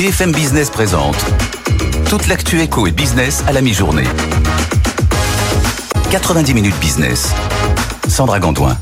BFM Business présente toute l'actu éco et business à la mi-journée. 90 minutes business. Sandra Gandoin.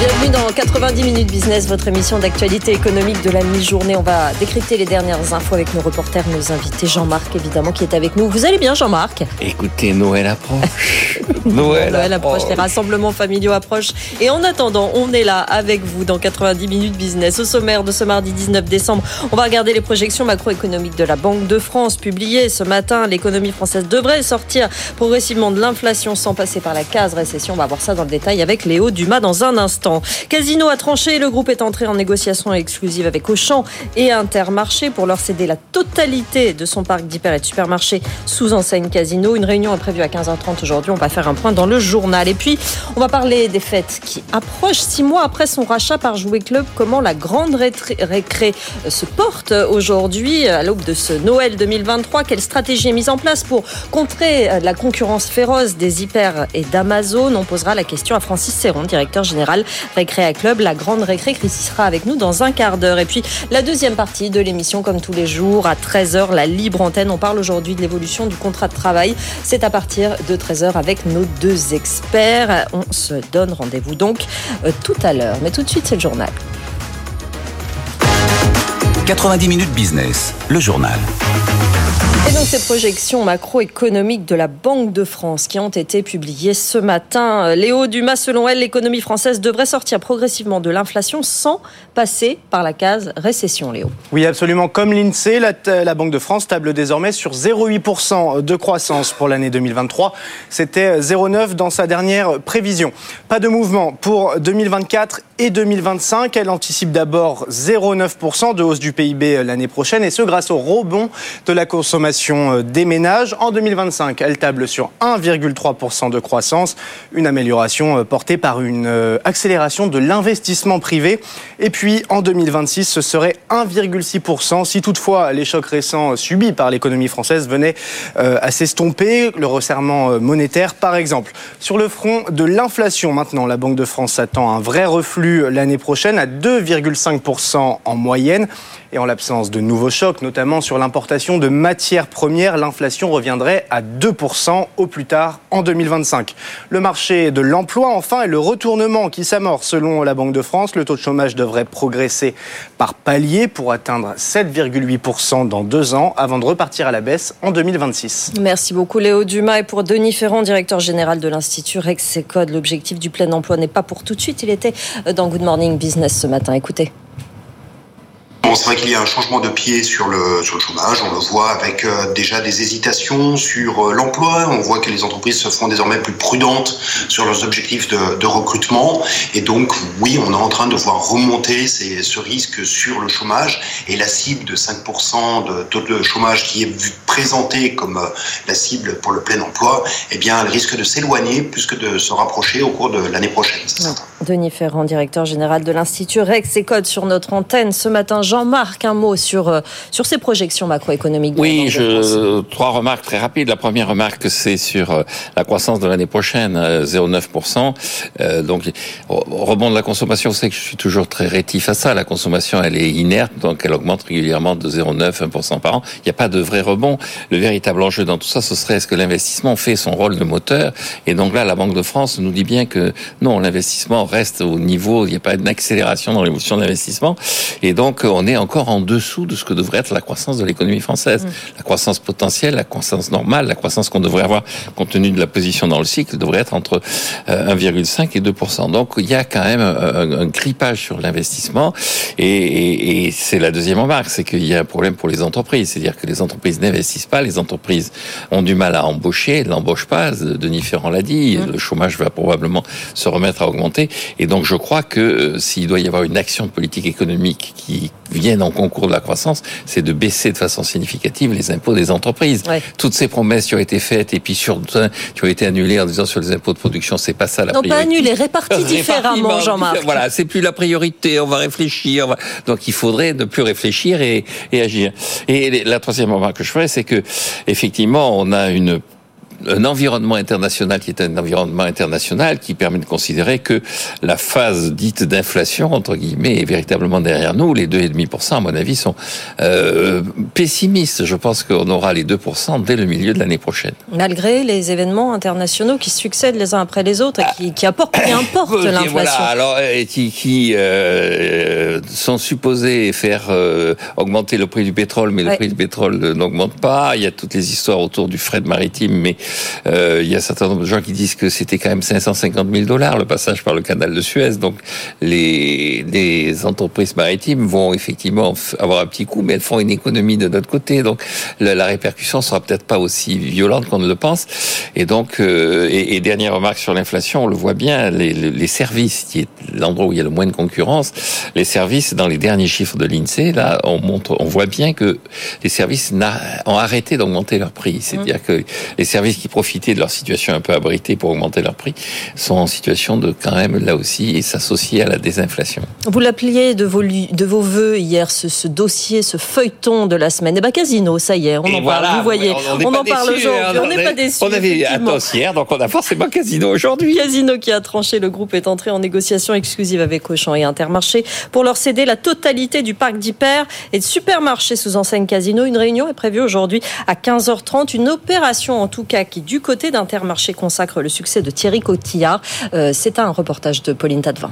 Bienvenue dans 90 minutes business, votre émission d'actualité économique de la mi-journée. On va décrypter les dernières infos avec nos reporters, nos invités. Jean-Marc, évidemment, qui est avec nous. Vous allez bien, Jean-Marc? Écoutez, Noël approche. Noël, Noël approche. Les rassemblements familiaux approchent. Et en attendant, on est là avec vous dans 90 minutes business. Au sommaire de ce mardi 19 décembre, on va regarder les projections macroéconomiques de la Banque de France publiées ce matin. L'économie française devrait sortir progressivement de l'inflation sans passer par la case récession. On va voir ça dans le détail avec Léo Dumas dans un instant. Casino a tranché, le groupe est entré en négociation exclusive avec Auchan et Intermarché pour leur céder la totalité de son parc d'hyper et de supermarchés sous enseigne Casino. Une réunion est prévue à 15h30 aujourd'hui. On va faire un point dans le journal. Et puis, on va parler des fêtes qui approchent six mois après son rachat par Jouet Club. Comment la grande récré se porte aujourd'hui à l'aube de ce Noël 2023. Quelle stratégie est mise en place pour contrer la concurrence féroce des hyper et d'Amazon? On posera la question à Francis Serron, directeur général Récréa Club, la grande récré qui sera avec nous dans un quart d'heure. Et puis la deuxième partie de l'émission, comme tous les jours, à 13h, la libre antenne. On parle aujourd'hui de l'évolution du contrat de travail. C'est à partir de 13h avec nos deux experts. On se donne rendez-vous donc euh, tout à l'heure. Mais tout de suite, c'est le journal. 90 minutes business, le journal. Et donc ces projections macroéconomiques de la Banque de France qui ont été publiées ce matin. Léo Dumas, selon elle, l'économie française devrait sortir progressivement de l'inflation sans passer par la case récession, Léo. Oui, absolument. Comme l'INSEE, la, la, Banque de France table désormais sur 0,8% de croissance pour l'année 2023. C'était 0,9% dans sa dernière prévision. Pas de mouvement pour 2024 et 2025. Elle anticipe d'abord 0,9% de hausse du PIB l'année prochaine et ce grâce au rebond de la consommation euh, des ménages. En 2025, elle table sur 1,3% de croissance, une amélioration euh, portée par une euh, accélération de l'investissement privé. Et puis en 2026, ce serait 1,6% si toutefois les chocs récents subis par l'économie française venaient à s'estomper, le resserrement monétaire par exemple. Sur le front de l'inflation maintenant, la Banque de France attend un vrai reflux l'année prochaine à 2,5% en moyenne. Et en l'absence de nouveaux chocs, notamment sur l'importation de matières premières, l'inflation reviendrait à 2% au plus tard en 2025. Le marché de l'emploi, enfin, et le retournement qui s'amorce selon la Banque de France. Le taux de chômage devrait progresser par palier pour atteindre 7,8% dans deux ans avant de repartir à la baisse en 2026. Merci beaucoup Léo Dumas. Et pour Denis Ferrand, directeur général de l'Institut Rexecode, l'objectif du plein emploi n'est pas pour tout de suite. Il était dans Good Morning Business ce matin. Écoutez c'est vrai qu'il y a un changement de pied sur le, sur le chômage. On le voit avec euh, déjà des hésitations sur euh, l'emploi. On voit que les entreprises se font désormais plus prudentes sur leurs objectifs de, de recrutement. Et donc, oui, on est en train de voir remonter ces, ce risque sur le chômage. Et la cible de 5% de taux de chômage qui est présentée comme euh, la cible pour le plein emploi, eh bien, elle risque de s'éloigner plus que de se rapprocher au cours de l'année prochaine. Denis Ferrand, directeur général de l'Institut Rex et Code sur notre antenne ce matin. Jean-Marc, un mot sur, euh, sur ces projections macroéconomiques. Oui, je, trois remarques très rapides. La première remarque, c'est sur euh, la croissance de l'année prochaine, 0,9%. Euh, donc, rebond de la consommation, c'est que je suis toujours très rétif à ça. La consommation, elle est inerte, donc elle augmente régulièrement de 0,9, 1% par an. Il n'y a pas de vrai rebond. Le véritable enjeu dans tout ça, ce serait est-ce que l'investissement fait son rôle de moteur? Et donc là, la Banque de France nous dit bien que non, l'investissement reste au niveau, il n'y a pas d'accélération dans l'évolution d'investissement. Et donc, on est encore en dessous de ce que devrait être la croissance de l'économie française. Mm. La croissance potentielle, la croissance normale, la croissance qu'on devrait avoir compte tenu de la position dans le cycle devrait être entre 1,5 euh, et 2 Donc, il y a quand même un, un grippage sur l'investissement. Et, et, et c'est la deuxième remarque, c'est qu'il y a un problème pour les entreprises. C'est-à-dire que les entreprises n'investissent pas, les entreprises ont du mal à embaucher, n'embauchent pas. Denis Ferrand l'a dit, mm. le chômage va probablement se remettre à augmenter. Et donc je crois que euh, s'il doit y avoir une action de politique économique qui vienne en concours de la croissance, c'est de baisser de façon significative les impôts des entreprises. Toutes ces promesses qui ont été faites et puis sur qui ont été annulées en disant sur les impôts de production, c'est pas ça la non, priorité. Non, pas annulées, réparties différemment, Jean-Marc. Voilà, c'est plus la priorité. On va réfléchir. Donc il faudrait ne plus réfléchir et, et agir. Et la troisième remarque que je ferais, c'est que effectivement, on a une un environnement international qui est un environnement international qui permet de considérer que la phase dite d'inflation, entre guillemets, est véritablement derrière nous. Les 2,5%, à mon avis, sont euh, pessimistes. Je pense qu'on aura les 2% dès le milieu de l'année prochaine. Malgré les événements internationaux qui succèdent les uns après les autres et qui, qui apportent, qui importent l'inflation. Voilà, alors, et qui, qui euh, sont supposés faire euh, augmenter le prix du pétrole, mais Ouais. le prix du pétrole n'augmente pas. Il y a toutes les histoires autour du fret maritime, mais euh, il y a un certain nombre de gens qui disent que c'était quand même 550 000 dollars le passage par le canal de Suez. Donc les, les entreprises maritimes vont effectivement avoir un petit coup, mais elles font une économie de notre côté. Donc la, la répercussion sera peut-être pas aussi violente qu'on ne le pense. Et donc, euh, et, et dernière remarque sur l'inflation, on le voit bien, les, les- les services, qui est l'endroit où il y a le moins de concurrence, les services dans les derniers chiffres de l'Insee, là, on montre, on voit bien que les services ont arrêté d'augmenter leur prix. C'est-à-dire que les services qui profitaient de leur situation un peu abritée pour augmenter leur prix sont en situation de quand même là aussi s'associer à la désinflation. Vous l'appeliez de vos, de vos voeux hier, ce, ce dossier, ce feuilleton de la semaine. Eh ben, Casino, ça y est, on Et en voilà, parle. Vous voyez, on, n'est on pas en parle aujourd'hui. hein. On n'est pas déçus. On avait. Atos hier, donc on a forcément Casino aujourd'hui. Casino qui a tranché, le groupe est entré en négociation exclusive avec Auchan et Intermarché pour leur céder la totalité du parc d'hyper et de supermarchés sous enseigne Casino. Une réunion est prévue aujourd'hui à 15h30. Une opération en tout cas qui du côté d'Intermarché consacre le succès de Thierry Cotillard. Euh, C'est un reportage de Pauline Tadevin.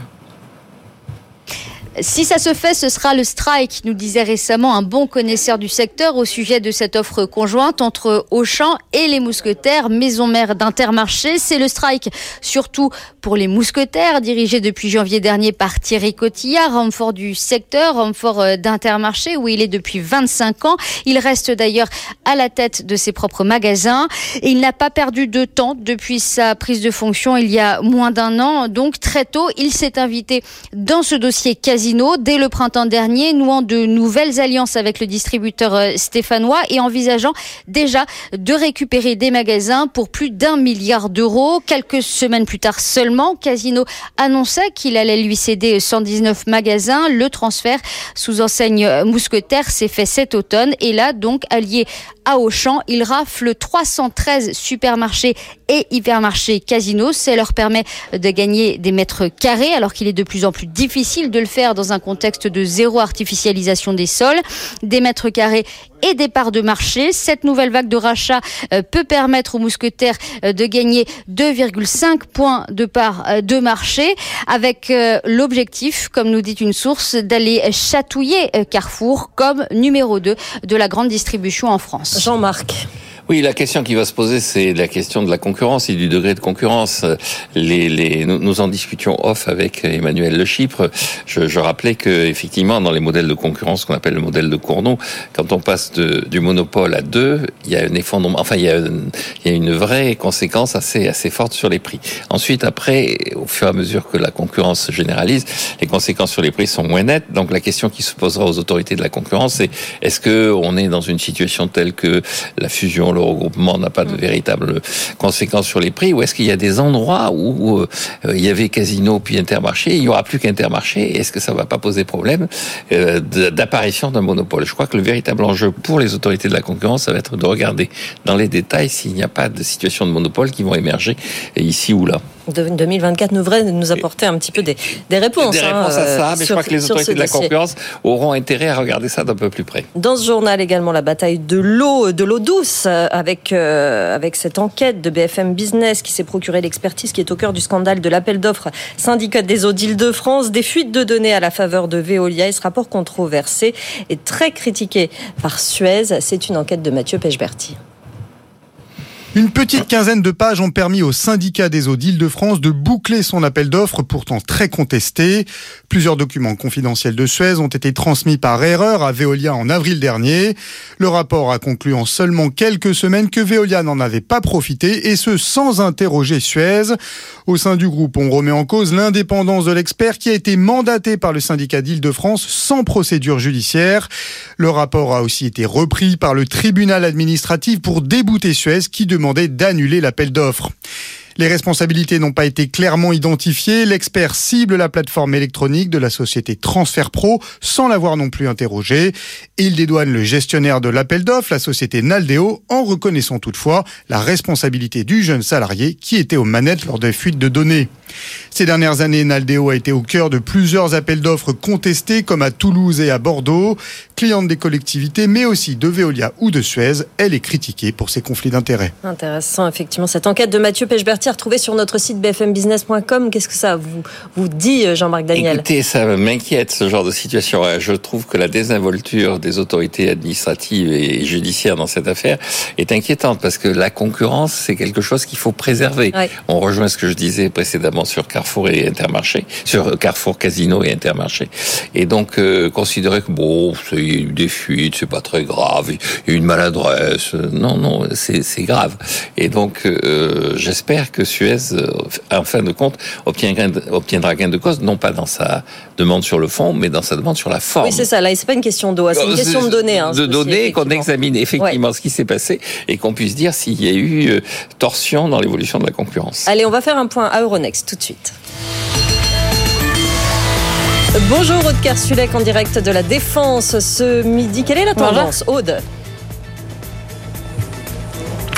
Si ça se fait, ce sera le strike, nous disait récemment un bon connaisseur du secteur au sujet de cette offre conjointe entre Auchan et les mousquetaires, maison mère d'Intermarché. C'est le strike surtout pour les mousquetaires, dirigés depuis janvier dernier par Thierry Cotillard, homme fort du secteur, homme fort euh, d'Intermarché, où il est depuis 25 ans. Il reste d'ailleurs à la tête de ses propres magasins et il n'a pas perdu de temps depuis sa prise de fonction il y a moins d'un an. Donc très tôt, il s'est invité dans ce dossier Casino dès le printemps dernier, nouant de nouvelles alliances avec le distributeur euh, stéphanois et envisageant déjà de récupérer des magasins pour plus d'un milliard d'euros. Quelques semaines plus tard seulement, Casino annonçait qu'il allait lui céder 119 magasins. Le transfert sous enseigne euh, mousquetaire s'est fait cet automne et là donc allié à Auchan, il rafle 313 supermarchés et hypermarchés Casino. Ça leur permet de gagner des mètres carrés alors qu'il est de plus en plus difficile de le faire dans un contexte de zéro artificialisation des sols. Des mètres carrés et des parts de marché. Cette nouvelle vague de rachat euh, peut permettre aux mousquetaires euh, de gagner 2,5 points de part euh, de marché avec l'objectif, comme nous dit une source, d'aller chatouiller Carrefour comme numéro 2 de la grande distribution en France. Jean-Marc. Oui, la question qui va se poser, c'est la question de la concurrence et du degré de concurrence. Les, les, nous, en discutions off avec Emmanuel Le Chypre. Je, je rappelais que effectivement, dans les modèles de concurrence qu'on appelle le modèle de Cournot, quand on passe de, du monopole à deux, il y a un effondrement. Enfin, il y a, une, il y a une vraie conséquence assez assez forte sur les prix. Ensuite, après, au fur et à mesure que la concurrence se généralise, les conséquences sur les prix sont moins nettes. Donc, la question qui se posera aux autorités de la concurrence, c'est est-ce que on est dans une situation telle que la fusion, le regroupement n'a pas de véritables conséquences sur les prix, ou est-ce qu'il y a des endroits où euh, il y avait Casino puis Intermarché, il y aura plus qu'Intermarché, est-ce que ça va pas poser problème euh, d'apparition d'un monopole? Je crois que le véritable enjeu pour les autorités de la concurrence, ça va être de regarder dans les détails s'il n'y a pas de situation de monopole qui vont émerger ici ou là. De- 2024 devrait nous apporter un petit peu des, des réponses. Des hein, réponses à ça, mais je sur- crois que les autorités de la dossier. concurrence auront intérêt à regarder ça d'un peu plus près. Dans ce journal également la bataille de l'eau, de l'eau douce, euh, avec euh, avec cette enquête de BFM Business qui s'est procuré l'expertise qui est au cœur du scandale de l'appel d'offres syndicat des eaux d'Île-de-France, des fuites de données à la faveur de Veolia. Et ce rapport controversé est très critiqué par Suez. C'est une enquête de Mathieu Pechberti. Une petite quinzaine de pages ont permis au syndicat des eaux d'Île-de-France de boucler son appel d'offres pourtant très contesté. Plusieurs documents confidentiels de Suez ont été transmis par erreur à Veolia en avril dernier. Le rapport a conclu en seulement quelques semaines que Veolia n'en avait pas profité et ce sans interroger Suez. Au sein du groupe, on remet en cause l'indépendance de l'expert qui a été mandaté par le syndicat d'Île-de-France sans procédure judiciaire. Le rapport a aussi été repris par le tribunal administratif pour débouter Suez qui demandait d'annuler l'appel d'offres. Les responsabilités n'ont pas été clairement identifiées. L'expert cible la plateforme électronique de la société Transfer Pro sans l'avoir non plus interrogé. Il dédouane le gestionnaire de l'appel d'offres, la société Naldeo, en reconnaissant toutefois la responsabilité du jeune salarié qui était aux manettes lors des fuites de données. Ces dernières années, Naldeo a été au cœur de plusieurs appels d'offres contestés, comme à Toulouse et à Bordeaux. Cliente des collectivités, mais aussi de Veolia ou de Suez, elle est critiquée pour ses conflits d'intérêts. Intéressant, effectivement. Cette enquête de Mathieu Pechberti, retrouvée sur notre site bfmbusiness.com. Qu'est-ce que ça vous, vous dit, Jean-Marc Daniel? Écoutez, ça m'inquiète, ce genre de situation. Je trouve que la désinvolture des autorités administratives et judiciaires dans cette affaire est inquiétante, parce que la concurrence, c'est quelque chose qu'il faut préserver. Ouais. On rejoint ce que je disais précédemment sur Carrefour et Intermarché, sur Carrefour Casino et Intermarché. Et donc, euh, considérer que bon, c'est il y a eu des fuites, c'est pas très grave, il y a eu une maladresse. Non, non, c'est c'est grave. Et donc, euh, j'espère que Suez, euh, en fin de compte, obtiendra gain de cause, non pas dans sa demande sur le fond, mais dans sa demande sur la forme. Oui, c'est ça. Là, c'est pas une question d'eau, c'est une Euh, question de données. hein, de données, qu'on examine effectivement ce qui s'est passé et qu'on puisse dire s'il y a eu euh, torsion dans l'évolution de la concurrence. Allez, on va faire un point à Euronext tout de suite. Bonjour Aude Kersulek en direct de la Défense ce midi. Quelle est la Bonjour. tendance, Aude?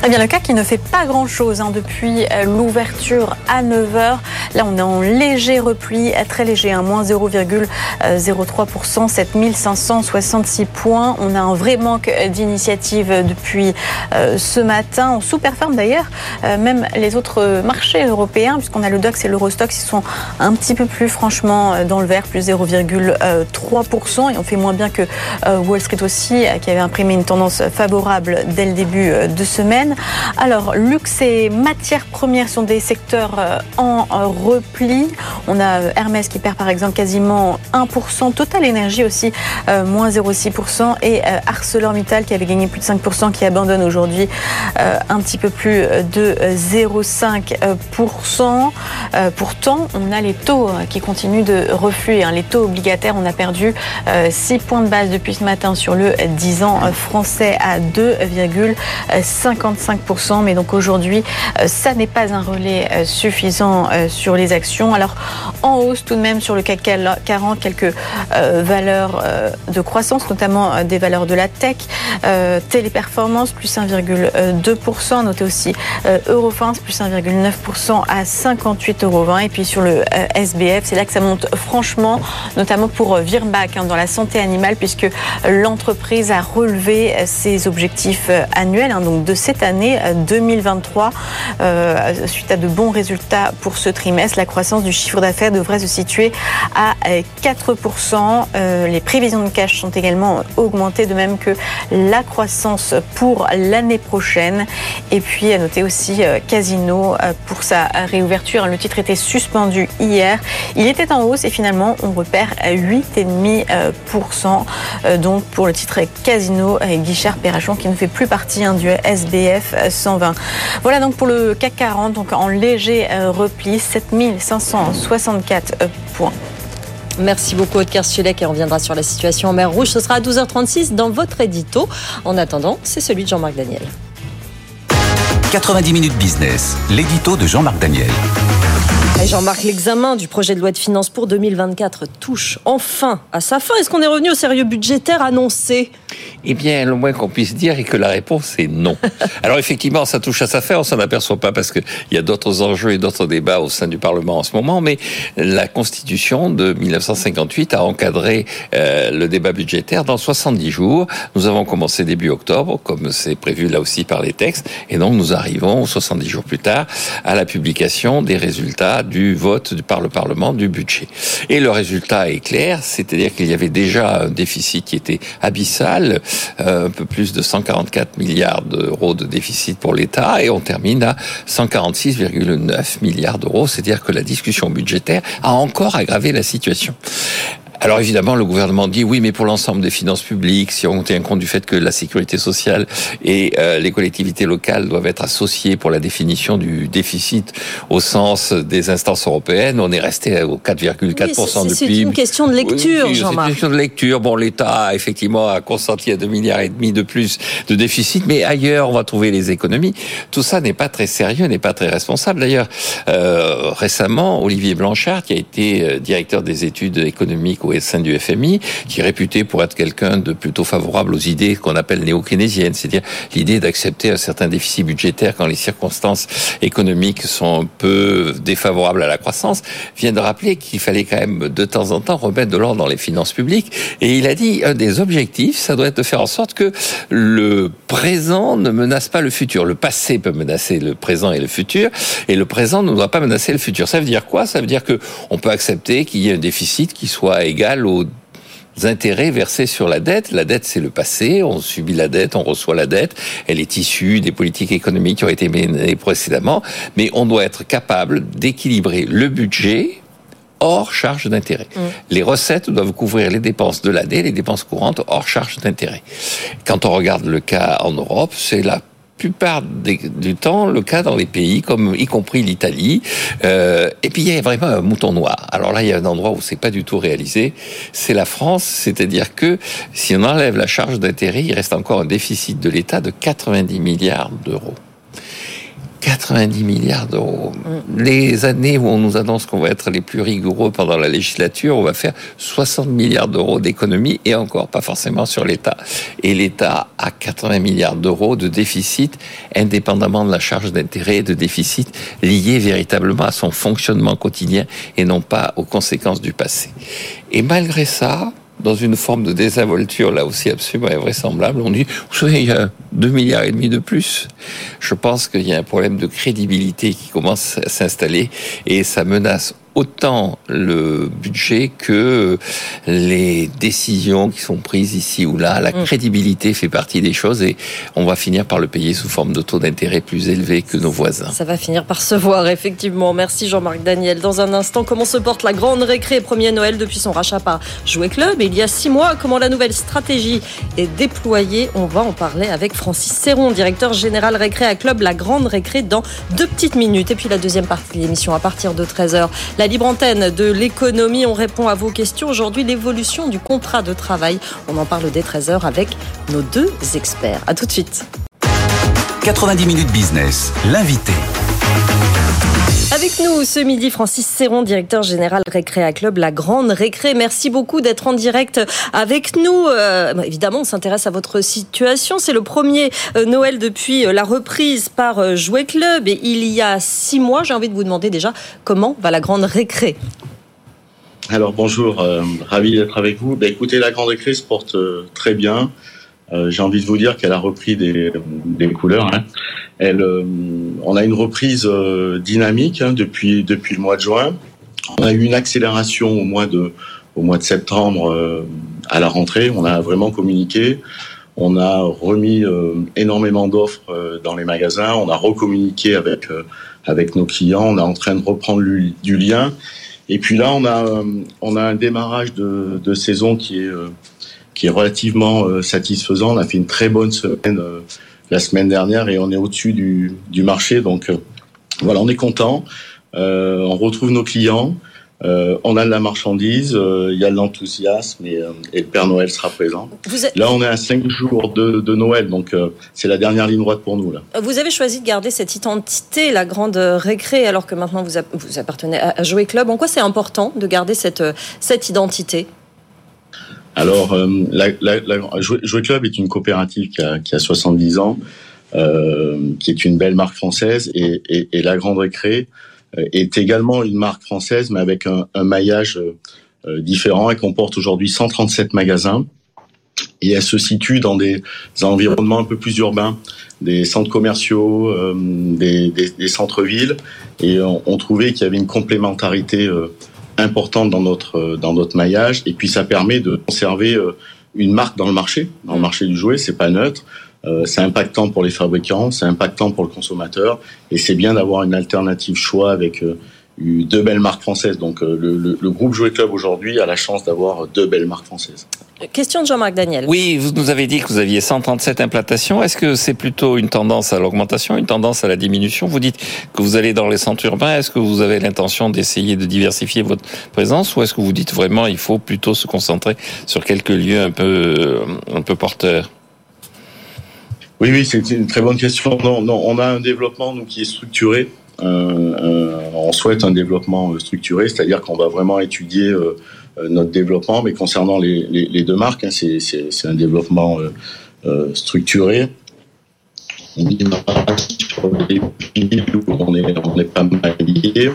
Eh bien, le CAC qui ne fait pas grand-chose hein, depuis euh, l'ouverture à 9h. Là, on est en léger repli, euh, très léger, hein, moins 0,03%, 7566 points. On a un vrai manque euh, d'initiative euh, depuis euh, ce matin. On sous-performe d'ailleurs euh, même les autres euh, marchés européens, puisqu'on a le DAX et l'Eurostox qui sont un petit peu plus franchement euh, dans le vert, plus 0,3%. Et on fait moins bien que euh, Wall Street aussi, euh, qui avait imprimé une tendance favorable dès le début euh, de semaine. Alors, luxe et matières premières sont des secteurs euh, en euh, repli. On a euh, Hermès qui perd par exemple quasiment 1%, Total Energy aussi moins 0,6% et ArcelorMittal qui avait gagné plus de 5% qui abandonne aujourd'hui un petit peu plus de euh, 0,5%. Euh, pourtant, on a les taux qui continuent de refluer. hein. Les taux obligataires, on a perdu euh, 6 points de base depuis ce matin sur le 10 ans français à 2,55%. Mais donc aujourd'hui, euh, ça n'est pas un relais euh, suffisant euh, sur les actions. Alors en hausse tout de même sur le CAC 40, quelques valeurs de croissance, notamment des valeurs de la tech, téléperformance plus 1,2%, notez aussi Eurofins plus 1,9% à 58,20 euros. Et puis sur le SBF, c'est là que ça monte franchement, notamment pour Virbac hein, dans la santé animale, puisque l'entreprise a relevé ses objectifs annuels, hein, donc de cette année euh, 2023, euh, suite à de bons résultats pour ce trimestre. La croissance du chiffre d'affaires devrait se situer à euh, 4%. Euh, les prévisions de cash sont également augmentées, de même que la croissance pour l'année prochaine. Et puis à noter aussi euh, Casino euh, pour sa réouverture. Le titre était suspendu hier. Il était en hausse et finalement on repère à 8,5%. Euh, Donc pour le titre Casino, euh, Guichard Perrachon qui ne fait plus partie hein, du SBF 120. Voilà donc pour le CAC 40, donc en léger euh, repli, 7564 euh, points. Merci beaucoup Aude Kersulek et on reviendra sur la situation en mer Rouge. Ce sera à 12h36 dans votre édito. En attendant, c'est celui de Jean-Marc Daniel. 90 minutes business, l'édito de Jean-Marc Daniel. Jean-Marc, l'examen du projet de loi de finances pour 2024 touche enfin à sa fin. Est-ce qu'on est revenu au sérieux budgétaire annoncé? Eh bien, le moins qu'on puisse dire est que la réponse est non. Alors effectivement, ça touche à sa fin, on s'en aperçoit pas parce qu'il y a d'autres enjeux et d'autres débats au sein du Parlement en ce moment, mais la Constitution de 1958 a encadré euh, le débat budgétaire dans 70 jours. Nous avons commencé début octobre, comme c'est prévu là aussi par les textes, et donc nous arrivons 70 jours plus tard à la publication des résultats du vote par le Parlement du budget. Et le résultat est clair, c'est-à-dire qu'il y avait déjà un déficit qui était abyssal, euh, un peu plus de 144 milliards d'euros de déficit pour l'État, et on termine à 146,9 milliards d'euros, c'est-à-dire que la discussion budgétaire a encore aggravé la situation. Alors évidemment, le gouvernement dit oui, mais pour l'ensemble des finances publiques, si on tient compte du fait que la sécurité sociale et euh, les collectivités locales doivent être associées pour la définition du déficit au sens des instances européennes, on est resté au 4,4% oui, du PIB. C'est une question de lecture, Jean-Marc. C'est une question de lecture. Bon, l'État effectivement a consenti à 2 milliards et demi de plus de déficit, mais ailleurs on va trouver les économies. Tout ça n'est pas très sérieux, n'est pas très responsable. D'ailleurs, euh, récemment, Olivier Blanchard, qui a été euh, directeur des études économiques au sein du FMI, qui est réputé pour être quelqu'un de plutôt favorable aux idées qu'on appelle néo-keynésiennes, c'est-à-dire l'idée d'accepter un certain déficit budgétaire quand les circonstances économiques sont un peu défavorables à la croissance, vient de rappeler qu'il fallait quand même de temps en temps remettre de l'ordre dans les finances publiques. Et il a dit un des objectifs, ça doit être de faire en sorte que le présent ne menace pas le futur. Le passé peut menacer le présent et le futur, et le présent ne doit pas menacer le futur. Ça veut dire quoi? Ça veut dire que on peut accepter qu'il y ait un déficit qui soit égal aux intérêts versés sur la dette. La dette, c'est le passé. On subit la dette, on reçoit la dette. Elle est issue des politiques économiques qui ont été menées précédemment. Mais on doit être capable d'équilibrer le budget hors charge d'intérêt. Mmh. Les recettes doivent couvrir les dépenses de l'année, les dépenses courantes hors charge d'intérêt. Quand on regarde le cas en Europe, c'est la plupart du temps le cas dans les pays comme y compris l'Italie. Euh, et puis il y a vraiment un mouton noir. Alors là, il y a un endroit où c'est pas du tout réalisé, c'est la France. C'est-à-dire que si on enlève la charge d'intérêt, il reste encore un déficit de l'État de 90 milliards d'euros. 90 milliards d'euros. Les années où on nous annonce qu'on va être les plus rigoureux pendant la législature, on va faire 60 milliards d'euros d'économie et encore pas forcément sur l'État. Et l'État a 80 milliards d'euros de déficit indépendamment de la charge d'intérêt de déficit lié véritablement à son fonctionnement quotidien et non pas aux conséquences du passé. Et malgré ça, dans une forme de désinvolture là aussi absolument invraisemblable. On dit, vous savez, il y a 2 milliards et demi de plus. Je pense qu'il y a un problème de crédibilité qui commence à s'installer et ça menace autant le budget que les décisions qui sont prises ici ou là. La mm. crédibilité fait partie des choses et on va finir par le payer sous forme de taux d'intérêt plus élevés que nos voisins. Ça va finir par se voir, effectivement. Merci Jean-Marc Daniel. Dans un instant, comment se porte la grande récré premier Noël depuis son rachat par Jouet Club? Il y a six mois Comment la nouvelle stratégie est déployée? On va en parler avec Francis Serron, directeur général récré à Club La Grande Récré dans deux petites minutes. Et puis la deuxième partie de l'émission à partir de 13h. La libre antenne de l'économie, on répond à vos questions. Aujourd'hui, l'évolution du contrat de travail. On en parle dès 13h avec nos deux experts. À tout de suite. 90 minutes business, l'invité. Avec nous ce midi, Francis Serron, directeur général Récréa Club, la Grande Récré. Merci beaucoup d'être en direct avec nous. Euh, évidemment, on s'intéresse à votre situation. C'est le premier euh, Noël depuis euh, la reprise par Jouet Club. Et il y a six mois, j'ai envie de vous demander déjà comment va la Grande Récré? Alors bonjour, ravi d'être avec vous. Ben, écoutez, la Grande Récré se porte très bien. Euh, j'ai envie de vous dire qu'elle a repris des, couleurs. Hein. Euh, on a une reprise euh, dynamique hein, depuis le mois de juin. On a eu une accélération au mois de septembre à la rentrée. On a vraiment communiqué. On a remis énormément d'offres dans les magasins. On a recommuniqué avec nos clients. On est en train de reprendre du lien. Et puis là, on a un démarrage de saison qui est qui est relativement euh, satisfaisant. On a fait une très bonne semaine euh, la semaine dernière et on est au-dessus du, du, marché. Donc euh, voilà, on est content. on retrouve nos clients. on a de la marchandise, il y a de l'enthousiasme et, et, le Père Noël sera présent. Là, on est à cinq jours de, de Noël, donc c'est la dernière ligne droite pour nous. Là. Vous avez choisi de garder cette identité, la grande récré, alors que maintenant vous, vous appartenez à, à Jouer Club. En quoi c'est important de garder cette, cette identité? Alors, euh, la, la, la, Jouet Club est une coopérative qui a, qui a 70 ans, euh, qui est une belle marque française, et, et, et la Grande Récré euh, est également une marque française, mais avec un, un maillage euh, différent. Elle comporte aujourd'hui 137 magasins, et elle se situe dans des environnements un peu plus urbains, des centres commerciaux, euh, des, des, des centres-villes, et on, on trouvait qu'il y avait une complémentarité importante dans notre euh, dans notre maillage. Et puis ça permet de conserver euh, une marque dans le marché, dans le marché du jouet, c'est pas neutre. Euh, c'est impactant pour les fabricants, c'est impactant pour le consommateur, et c'est bien d'avoir une alternative choix avec eu deux belles marques françaises. Donc euh, le, le, le, groupe Jouet Club aujourd'hui a la chance d'avoir deux belles marques françaises. Question de Jean-Marc Daniel. Oui, vous nous avez dit que vous aviez 137 implantations. Est-ce que c'est plutôt une tendance à l'augmentation, une tendance à la diminution? Vous dites que vous allez dans les centres urbains. Est-ce que vous avez l'intention d'essayer de diversifier votre présence ou est-ce que vous dites vraiment il faut plutôt se concentrer sur quelques lieux un peu, un peu porteurs? Oui, oui, c'est une très bonne question. Non, non, on a un développement nous qui est structuré. Euh, euh, on souhaite un développement structuré, c'est-à-dire qu'on va vraiment étudier euh, notre développement, mais concernant les deux marques, hein, c'est un développement structuré. On est, on est pas mal lié.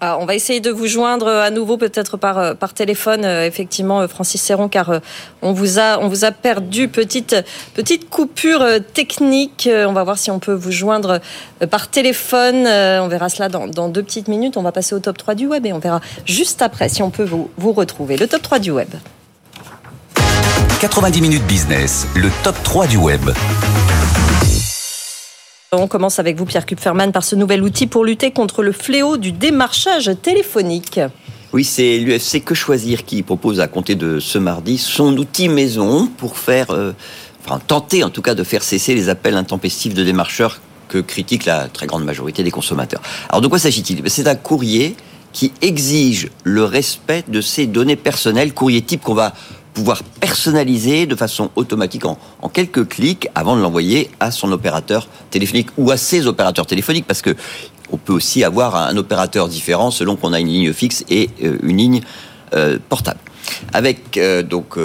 Ah, on va essayer de vous joindre à nouveau, peut-être par, euh, téléphone, euh, effectivement, euh, Francis Serron, car on vous a, perdu. Petite, petite coupure technique. On va voir si on peut vous joindre par téléphone. On verra cela dans, dans deux petites minutes. On va passer au top 3 du web et on verra juste après si on peut vous, vous retrouver. Le top 3 du web. 90 minutes business, le top 3 du web. On commence avec vous, Pierre Kupferman, par ce nouvel outil pour lutter contre le fléau du démarchage téléphonique. Oui, c'est l'UFC Que Choisir qui propose à compter de ce mardi son outil maison pour faire, euh, enfin tenter en tout cas de faire cesser les appels intempestifs de démarcheurs que critique la très grande majorité des consommateurs. Alors de quoi s'agit-il? C'est un courrier qui exige le respect de ces données personnelles, courrier type qu'on va personnaliser de façon automatique en, quelques clics avant de l'envoyer à son opérateur téléphonique ou à ses opérateurs téléphoniques parce que on peut aussi avoir un opérateur différent selon qu'on a une ligne fixe et euh, une ligne euh, portable. Avec euh, donc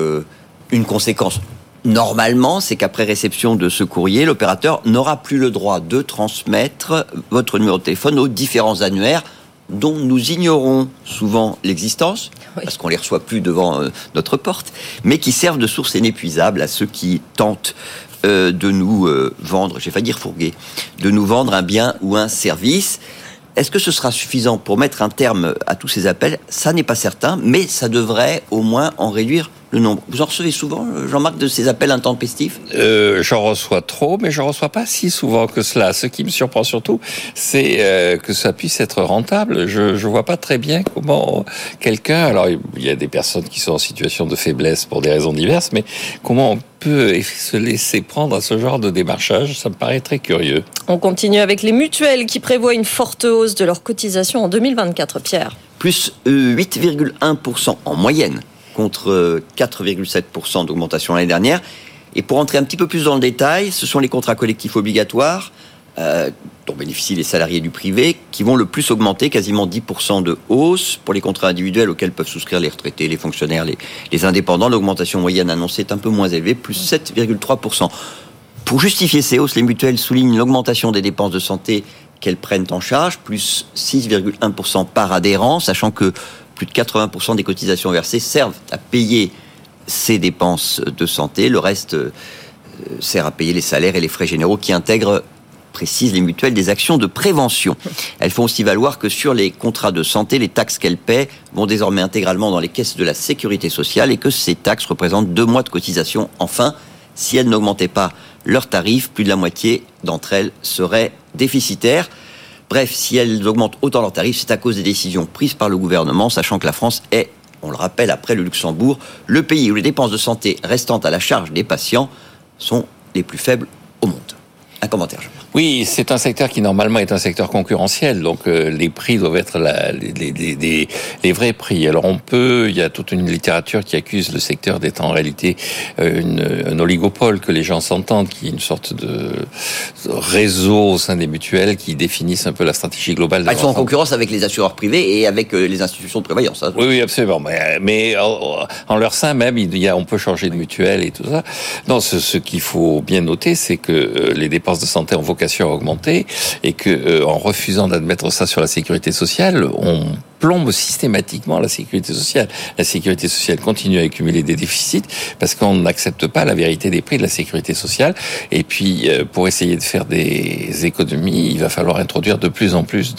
une conséquence Normalement, c'est qu'après réception de ce courrier, l'opérateur n'aura plus le droit de transmettre votre numéro de téléphone aux différents annuaires dont nous ignorons souvent l'existence, oui. parce qu'on les reçoit plus devant euh, notre porte, mais qui servent de source inépuisable à ceux qui tentent euh, de nous euh, vendre, j'ai failli dire fourguer, de nous vendre un bien ou un service. Est-ce que ce sera suffisant pour mettre un terme à tous ces appels? Ça n'est pas certain, mais ça devrait au moins en réduire le nombre. Vous en recevez souvent, Jean-Marc, de ces appels intempestifs? Euh, J'en reçois trop, mais je ne reçois pas si souvent que cela. Ce qui me surprend surtout, c'est euh, que ça puisse être rentable. Je ne vois pas très bien comment quelqu'un... Alors, il y a des personnes qui sont en situation de faiblesse pour des raisons diverses, mais comment peut se laisser prendre à ce genre de démarchage Ça me paraît très curieux. On continue avec les mutuelles qui prévoient une forte hausse de leurs cotisations en 2024, Pierre. Plus 8,1% en moyenne contre 4,7% d'augmentation l'année dernière. Et pour entrer un petit peu plus dans le détail, ce sont les contrats collectifs obligatoires euh, dont bénéficient les salariés du privé qui vont le plus augmenter, quasiment 10% de hausse. Pour les contrats individuels auxquels peuvent souscrire les retraités, les fonctionnaires, les, les indépendants, l'augmentation moyenne annoncée est un peu moins élevée, plus 7,3%. Pour justifier ces hausses, les mutuelles soulignent l'augmentation des dépenses de santé qu'elles prennent en charge, plus 6,1% par adhérent, sachant que plus de 80% des cotisations versées servent à payer ces dépenses de santé. Le reste euh, sert à payer les salaires et les frais généraux qui intègrent précisent les mutuelles des actions de prévention. Elles font aussi valoir que sur les contrats de santé, les taxes qu'elles paient vont désormais intégralement dans les caisses de la sécurité sociale et que ces taxes représentent deux mois de cotisation. Enfin, si elles n'augmentaient pas leurs tarifs, plus de la moitié d'entre elles seraient déficitaires. Bref, si elles augmentent autant leurs tarifs, c'est à cause des décisions prises par le gouvernement, sachant que la France est, on le rappelle, après le Luxembourg, le pays où les dépenses de santé restant à la charge des patients sont les plus faibles au monde. Un commentaire, je oui, c'est un secteur qui normalement est un secteur concurrentiel, donc euh, les prix doivent être la, les, les, les, les, vrais prix. Alors on peut, il y a toute une littérature qui accuse le secteur d'être en réalité euh, une, un oligopole, que les gens s'entendent, qui est une sorte de réseau au sein des mutuelles qui définissent un peu la stratégie globale. Ah, ils sont en concurrence avec les assureurs privés et avec euh, les institutions de prévoyance. Hein. Oui, oui, absolument. Mais, mais en, en, leur sein même, il y a, on peut changer de mutuelle et tout ça. Non, ce, ce qu'il faut bien noter, c'est que les dépenses de santé ont vocation a augmenté et que euh, en refusant d'admettre ça sur la sécurité sociale, on plombe systématiquement la sécurité sociale. La sécurité sociale continue à accumuler des déficits parce qu'on n'accepte pas la vérité des prix de la sécurité sociale. Et puis, euh, pour essayer de faire des économies, il va falloir introduire de plus en plus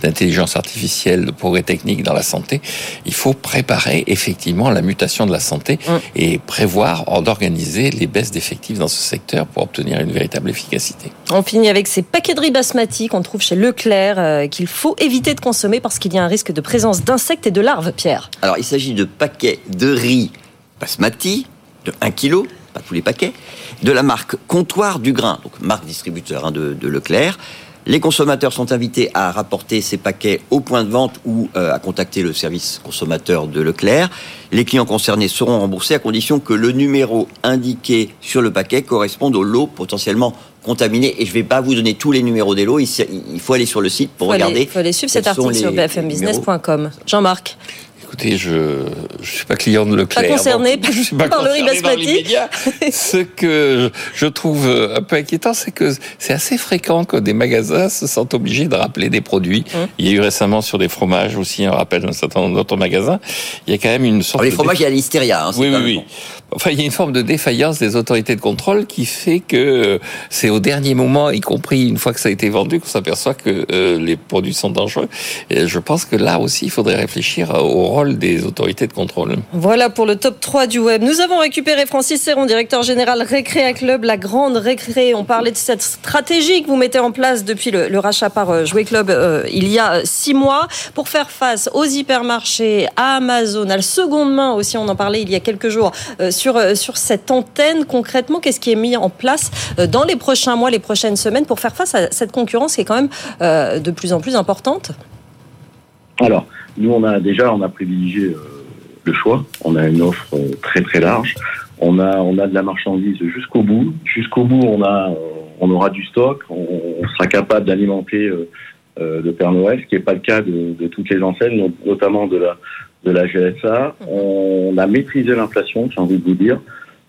d'intelligence artificielle, de progrès techniques dans la santé. Il faut préparer effectivement la mutation de la santé mmh. et prévoir d'organiser les baisses d'effectifs dans ce secteur pour obtenir une véritable efficacité. On finit avec ces paquets de riz basmati qu'on trouve chez Leclerc euh, qu'il faut éviter de consommer parce qu'il y a un risque de présence d'insectes et de larves, Pierre. Alors, il s'agit de paquets de riz basmati de 1 kg, pas tous les paquets, de la marque Comptoir du Grain, donc marque distributeur hein, de Leclerc. Les consommateurs sont invités à rapporter ces paquets au point de vente ou euh, à contacter le service consommateur de Leclerc. Les clients concernés seront remboursés à condition que le numéro indiqué sur le paquet corresponde au lot potentiellement contaminé. Et je ne vais pas vous donner tous les numéros des lots. Il faut aller sur le site pour faut regarder. Il faut aller suivre cet article sur bfmbusiness.com. Jean-Marc, Écoutez, je ne suis pas client de Leclerc. Pas concerné donc je suis pas par le basmati. l'immédiat. Ce que je trouve un peu inquiétant, c'est que c'est assez fréquent que des magasins se sentent obligés de rappeler des produits. Hum. Il y a eu récemment sur des fromages aussi un rappel d'un certain nombre d'autres magasins. Il y a quand même une sorte Alors, les de fromages, il y a l'hystéria. hein, oui, oui, oui. bon. Enfin, il y a une forme de défaillance des autorités de contrôle qui fait que euh, c'est au dernier moment, y compris une fois que ça a été vendu, qu'on s'aperçoit que euh, les produits sont dangereux. Je pense que là aussi, il faudrait réfléchir au rôle des autorités de contrôle. Voilà pour le top 3 du web. Nous avons récupéré Francis Serron, directeur général Récréa Club, la grande récré. On parlait de cette stratégie que vous mettez en place depuis le, rachat par euh, Jouet Club euh, il y a euh, six mois pour faire face aux hypermarchés, à Amazon, à la seconde main aussi. On en parlait il y a quelques jours euh, sur, euh, sur cette antenne. Concrètement, qu'est-ce qui est mis en place euh, dans les prochains mois, les prochaines semaines pour faire face à cette concurrence qui est quand même euh, de plus en plus importante? Alors, nous, on a déjà, on a privilégié le choix. On a une offre très très large. On a, on a de la marchandise jusqu'au bout. Jusqu'au bout, on a, on aura du stock. On, sera capable d'alimenter le Père Noël, ce qui n'est pas le cas de, de toutes les enseignes, not- notamment de la, de la GSA. On a maîtrisé l'inflation, j'ai envie de vous dire.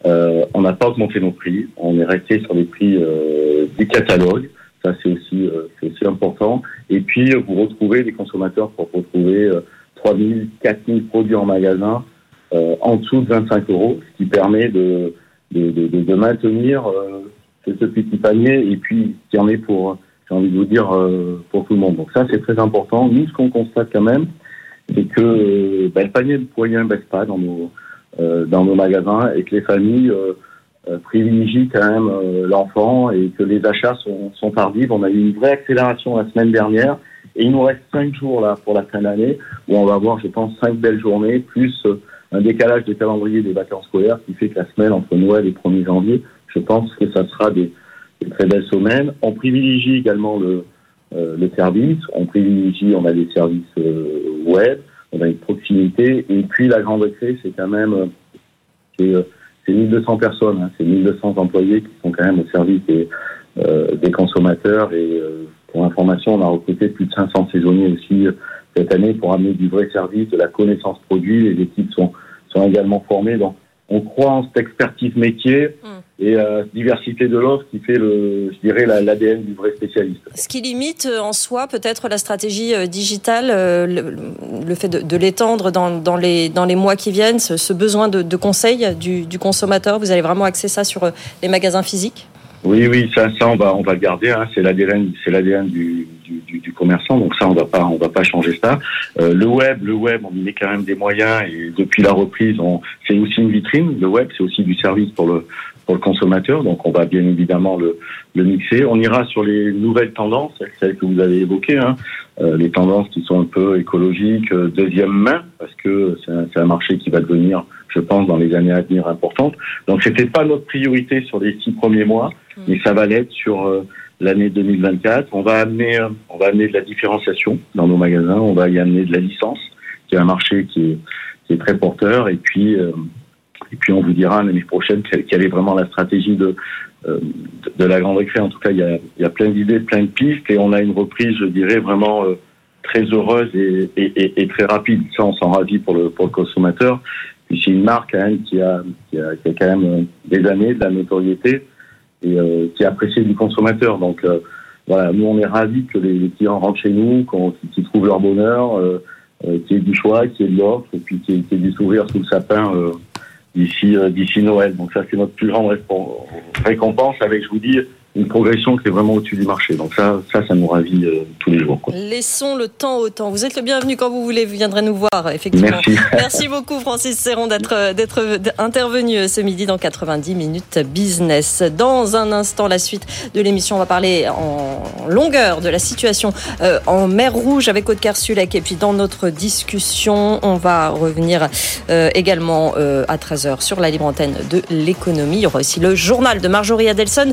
Euh, on n'a pas augmenté nos prix. On est resté sur les prix euh, du catalogue. Ça, c'est aussi, euh, aussi important. Et puis, euh, vous retrouvez les consommateurs pour retrouver euh, 3 000, 4 000 produits en magasin euh, en dessous de 25 euros, ce qui permet de, de, de, de- maintenir euh, ce, petit panier et puis qui en est pour, j'ai envie de vous dire, pour tout le monde. Donc ça, c'est très important. Nous, ce qu'on constate quand même, c'est que ben, le panier de moyen ne baisse pas dans nos, euh, dans nos magasins et que les familles euh, privilégient quand même l'enfant et que les achats sont, sont tardifs. On a eu une vraie accélération la semaine dernière et il nous reste cinq jours là pour la fin d'année où on va avoir, je pense, cinq belles journées plus un décalage de calendrier des vacances scolaires qui fait que la semaine entre Noël et 1er janvier, je pense que ça sera des, des très belles semaines. On privilégie également le, le service, on privilégie, on a des services euh, web, on a une proximité, et puis la grande récré, c'est quand même, euh, c'est, euh, c'est 1200 personnes, hein, c'est 1200 employés qui sont quand même au service des, euh, des consommateurs, et euh, pour information, on a recruté plus de 500 saisonniers aussi euh, cette année pour amener du vrai service, de la connaissance produit, les équipes sont, sont également formées, donc on croit en cette expertise métier et euh, diversité de l'offre qui fait le, je dirais, la- l'ADN du vrai spécialiste. Ce qui limite euh, en soi peut-être la stratégie euh, digitale, euh, le, le fait de, de l'étendre dans, dans, les, dans les mois qui viennent, ce, ce besoin de, de conseil du, du consommateur, vous allez vraiment axer ça sur les magasins physiques? Oui, oui, ça, ça, on va, on va le garder. Hein. C'est l'ADN, c'est l'ADN du, du, du, du commerçant. Donc ça, on va pas, on va pas changer ça. Euh, le web, le web, on y met quand même des moyens. Et depuis la reprise, c'est aussi une vitrine. Le web, c'est aussi du service pour le, pour le consommateur. Donc on va bien évidemment le, le mixer. On ira sur les nouvelles tendances, celles que vous avez évoquées. Hein. Euh, les tendances qui sont un peu écologiques, euh, deuxième main, parce que c'est un, un marché qui va devenir, je pense, dans les années à venir importante. Donc c'était pas notre priorité sur les six premiers mois, mais ça va l'être sur euh, l'année 2024. On va amener, euh, on va amener de la différenciation dans nos magasins. On va y amener de la licence, qui est un marché qui est, très porteur. Et puis, euh, et puis on vous dira l'année prochaine quelle, est vraiment la stratégie de, euh, de, la grande récré. En tout cas, il y a, il y a plein d'idées, plein de pistes, et on a une reprise, je dirais, vraiment très heureuse et, et, très rapide. Ça, on s'en ravit pour le, pour le consommateur. Puis c'est une marque quand même qui a, qui a, qui a quand même des années, de la notoriété et euh, qui est appréciée du consommateur. Donc euh, voilà, nous on est ravis que les, clients rentrent chez nous, qu'ils trouvent leur bonheur, euh, euh, qu'il y ait du choix, qu'il y ait de l'offre, et puis qu'il y, qu'il y ait du sourire sous le sapin euh, d'ici euh, d'ici Noël. Donc ça c'est notre plus grande récompense avec, je vous dis, une progression qui est vraiment au-dessus du marché. Donc ça, ça, ça nous ravit euh, tous les jours. Quoi. Laissons le temps au temps. Vous êtes le bienvenu quand vous voulez. Vous viendrez nous voir, effectivement. Merci. Merci beaucoup, Francis Serron, d'être d'être intervenu ce midi dans 90 minutes business. Dans un instant, la suite de l'émission, on va parler en longueur de la situation euh, en mer Rouge avec Aude Kersulek. Et puis dans notre discussion, on va revenir euh, également euh, à 13h sur la libre antenne de l'économie. Il y aura aussi le journal de Marjorie Adelson.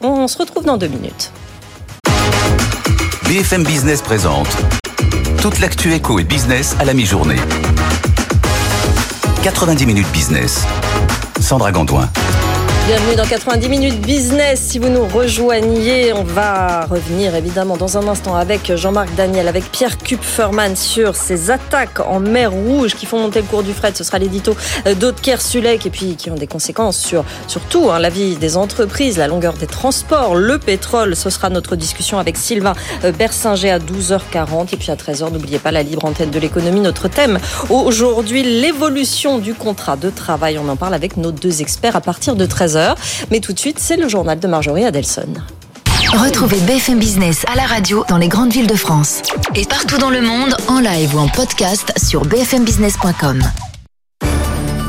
On se retrouve dans deux minutes. BFM Business présente toute l'actu éco et business à la mi-journée. 90 minutes business. Sandra Gondouin. Bienvenue dans 90 minutes business. Si vous nous rejoignez, on va revenir évidemment dans un instant avec Jean-Marc Daniel, avec Pierre Kupferman sur ces attaques en mer Rouge qui font monter le cours du fret. Ce sera l'édito d'Aude Sulek et puis qui ont des conséquences sur surtout hein, la vie des entreprises, la longueur des transports, le pétrole. Ce sera notre discussion avec Sylvain Bersinger à 12h40 et puis à 13h. N'oubliez pas la libre antenne de l'économie. Notre thème aujourd'hui, l'évolution du contrat de travail. On en parle avec nos deux experts à partir de 13h. Mais tout de suite, c'est le journal de Marjorie Adelson. Retrouvez BFM Business à la radio dans les grandes villes de France. Et partout dans le monde, en live ou en podcast sur bfmbusiness.com.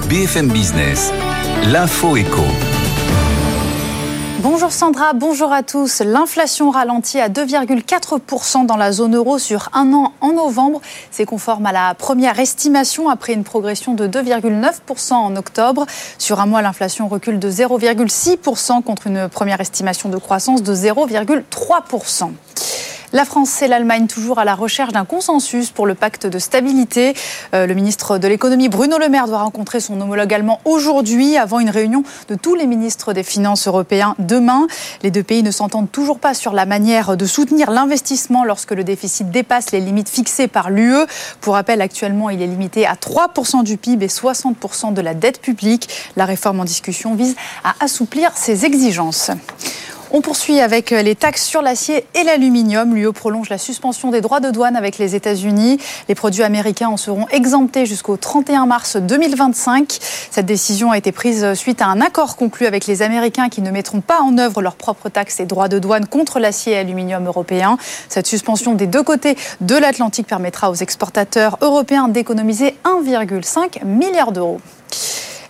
BFM Business, l'info éco. Bonjour Sandra, bonjour à tous. L'inflation ralentit à 2,4% dans la zone euro sur un an en novembre. C'est conforme à la première estimation après une progression de 2,9% en octobre. Sur un mois, l'inflation recule de 0,6% contre une première estimation de croissance de 0,3%. La France et l'Allemagne toujours à la recherche d'un consensus pour le pacte de stabilité. Euh, le ministre de l'économie Bruno Le Maire doit rencontrer son homologue allemand aujourd'hui avant une réunion de tous les ministres des Finances européens demain. Les deux pays ne s'entendent toujours pas sur la manière de soutenir l'investissement lorsque le déficit dépasse les limites fixées par l'UE. Pour rappel, actuellement, il est limité à 3% du PIB et 60% de la dette publique. La réforme en discussion vise à assouplir ces exigences. On poursuit avec les taxes sur l'acier et l'aluminium. L'UE prolonge la suspension des droits de douane avec les États-Unis. Les produits américains en seront exemptés jusqu'au 31 mars 2025. Cette décision a été prise suite à un accord conclu avec les Américains qui ne mettront pas en œuvre leurs propres taxes et droits de douane contre l'acier et l'aluminium européen. Cette suspension des deux côtés de l'Atlantique permettra aux exportateurs européens d'économiser 1,5 milliard d'euros.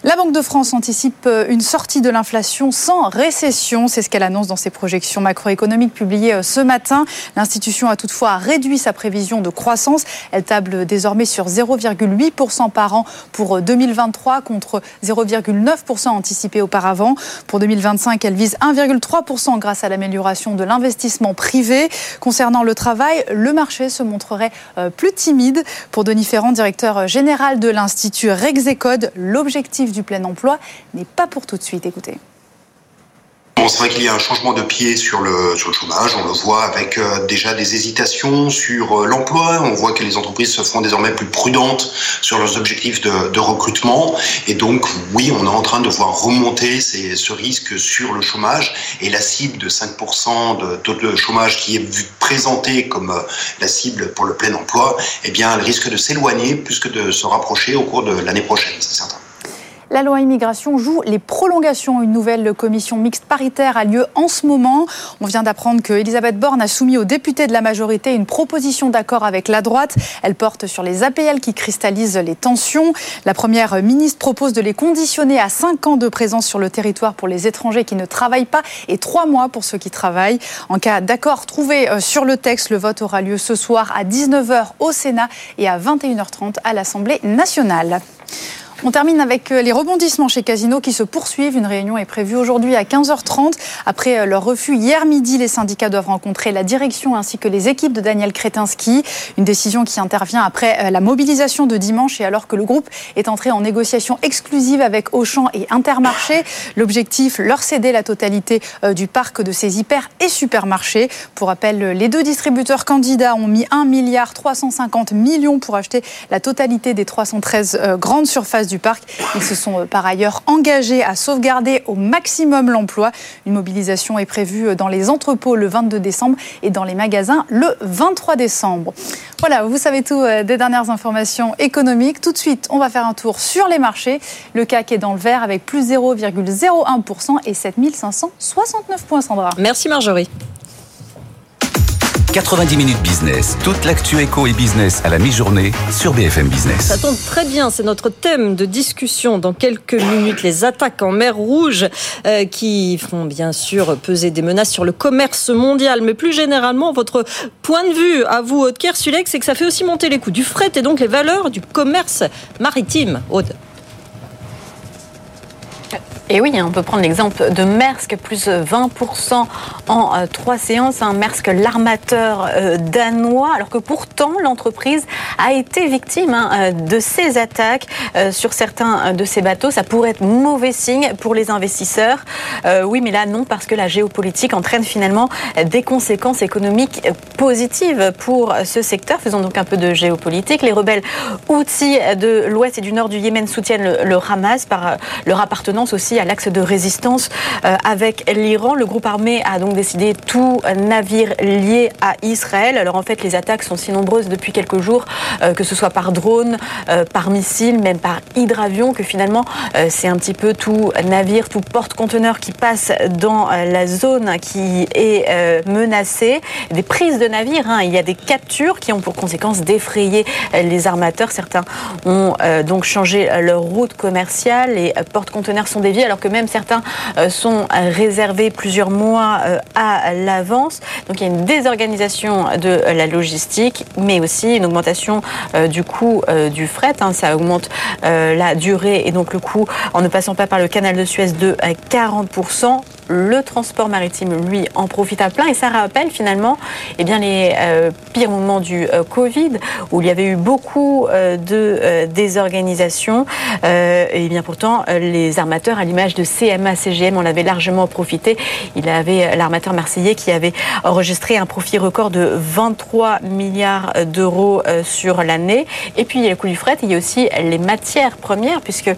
La Banque de France anticipe une sortie de l'inflation sans récession. C'est ce qu'elle annonce dans ses projections macroéconomiques publiées ce matin. L'institution a toutefois réduit sa prévision de croissance. Elle table désormais sur 0,8% par an pour 2023 contre 0,9% anticipé auparavant. Pour 2025, elle vise 1,3% grâce à l'amélioration de l'investissement privé. Concernant le travail, le marché se montrerait plus timide. Pour Denis Ferrand, directeur général de l'Institut Rexecode, l'objectif du plein emploi n'est pas pour tout de suite. Écoutez. c'est vrai qu'il y a un changement de pied sur le, chômage. On le voit avec euh, déjà des hésitations sur euh, l'emploi. On voit que les entreprises se font désormais plus prudentes sur leurs objectifs de, recrutement. Et donc, oui, on est en train de voir remonter ce risque sur le chômage. Et la cible de 5% de taux de chômage qui est présentée comme euh, la cible pour le plein emploi, eh bien, elle risque de s'éloigner plus que de se rapprocher au cours de l'année prochaine, c'est certain. La loi immigration joue les prolongations. Une nouvelle commission mixte paritaire a lieu en ce moment. On vient d'apprendre que Elisabeth Borne a soumis aux députés de la majorité une proposition d'accord avec la droite. Elle porte sur les APL qui cristallisent les tensions. La première ministre propose de les conditionner à 5 ans de présence sur le territoire pour les étrangers qui ne travaillent pas et 3 mois pour ceux qui travaillent. En cas d'accord trouvé sur le texte, le vote aura lieu ce soir à 19h au Sénat et à 21h30 à l'Assemblée nationale. On termine avec les rebondissements chez Casino qui se poursuivent. Une réunion est prévue aujourd'hui à 15h30. Après leur refus hier midi, les syndicats doivent rencontrer la direction ainsi que les équipes de Daniel Kretinsky. Une décision qui intervient après la mobilisation de dimanche et alors que le groupe est entré en négociation exclusive avec Auchan et Intermarché. L'objectif, leur céder la totalité du parc de ces hyper et supermarchés. Pour rappel, les deux distributeurs candidats ont mis 1 milliard 350 millions pour acheter la totalité des 313 grandes surfaces du parc. Ils se sont par ailleurs engagés à sauvegarder au maximum l'emploi. Une mobilisation est prévue dans les entrepôts le 22 décembre et dans les magasins le 23 décembre. Voilà, vous savez tout des dernières informations économiques. Tout de suite, on va faire un tour sur les marchés. Le CAC est dans le vert avec plus 0,01% et 7569 points, Sandra. Merci Marjorie. 90 minutes business, toute l'actu éco et business à la mi-journée sur BFM Business. Ça tombe très bien, c'est notre thème de discussion dans quelques minutes. Les attaques en mer Rouge euh, qui font bien sûr peser des menaces sur le commerce mondial. Mais plus généralement, votre point de vue à vous, Aude Kersulek, c'est que ça fait aussi monter les coûts du fret et donc les valeurs du commerce maritime. Aude. Et oui, on peut prendre l'exemple de Maersk, plus 20% en euh, trois séances. Un Maersk, l'armateur euh, danois, alors que pourtant l'entreprise a été victime hein, euh, de ces attaques sur certains de ces bateaux. Ça pourrait être mauvais signe pour les investisseurs. Oui, mais là non, parce que la géopolitique entraîne finalement des conséquences économiques positives pour ce secteur. Faisons donc un peu de géopolitique. Les rebelles outils de l'ouest et du nord du Yémen soutiennent le, le Hamas par leur appartenance aussi à l'axe de résistance euh, avec l'Iran. Le groupe armé a donc décidé tout navire lié à Israël. Alors en fait, les attaques sont si nombreuses depuis quelques jours, euh, que ce soit par drone, euh, par missile, même par hydravion, que finalement c'est un petit peu tout navire, tout porte-conteneur qui passe dans la zone qui est menacée. Des prises de navires, hein. il y a des captures qui ont pour conséquence d'effrayer les armateurs. Certains ont donc changé leur route commerciale. Les porte-conteneurs sont déviés alors que même certains euh, sont réservés plusieurs mois euh, à l'avance. Donc il y a une désorganisation de la logistique, mais aussi une augmentation euh, du coût du fret. Hein. Ça augmente la durée et donc le coût en ne passant pas par le canal de Suez de 40%. Le transport maritime, lui, en profite à plein. Et ça rappelle finalement eh bien, les pires moments du Covid, où il y avait eu beaucoup de désorganisation. et bien pourtant, les armateurs, à l'image de CMA CGM, on avait largement profité. Il avait l'armateur marseillais qui avait enregistré un profit record de 23 milliards d'euros euh, sur l'année. Et puis il y a le coût du fret, il y a aussi les matières premières puisque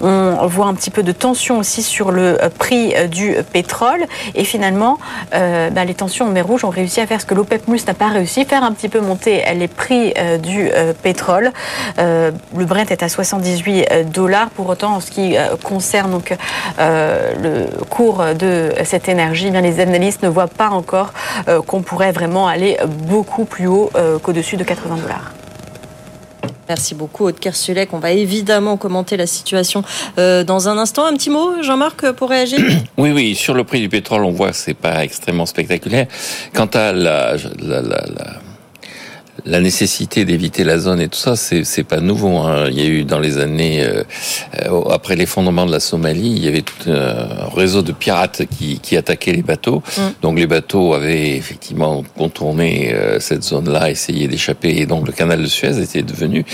on voit un petit peu de tension aussi sur le prix euh, du pétrole. Et finalement, euh, bah, les tensions en mer Rouge ont réussi à faire ce que l'OPEP Plus n'a pas réussi, faire un petit peu monter les prix du pétrole. le Brent est à 78 dollars. Pour autant, en ce qui concerne donc euh, le cours de cette énergie, eh bien, les analystes ne voient pas encore euh, qu'on pourrait vraiment aller beaucoup plus haut euh, qu'au-dessus de 80 dollars. Merci beaucoup, Aude Kersulek. On va évidemment commenter la situation dans un instant. Un petit mot, Jean-Marc, pour réagir? Oui, oui. Sur le prix du pétrole, on voit que c'est pas extrêmement spectaculaire. Quant à la nécessité d'éviter la zone et tout ça, c'est pas nouveau. Hein. Il y a eu dans les années euh, euh, après l'effondrement de la Somalie, il y avait tout un réseau de pirates qui, qui attaquaient les bateaux. Mm. Donc les bateaux avaient effectivement contourné euh, cette zone-là, essayé d'échapper, et donc le canal de Suez était devenu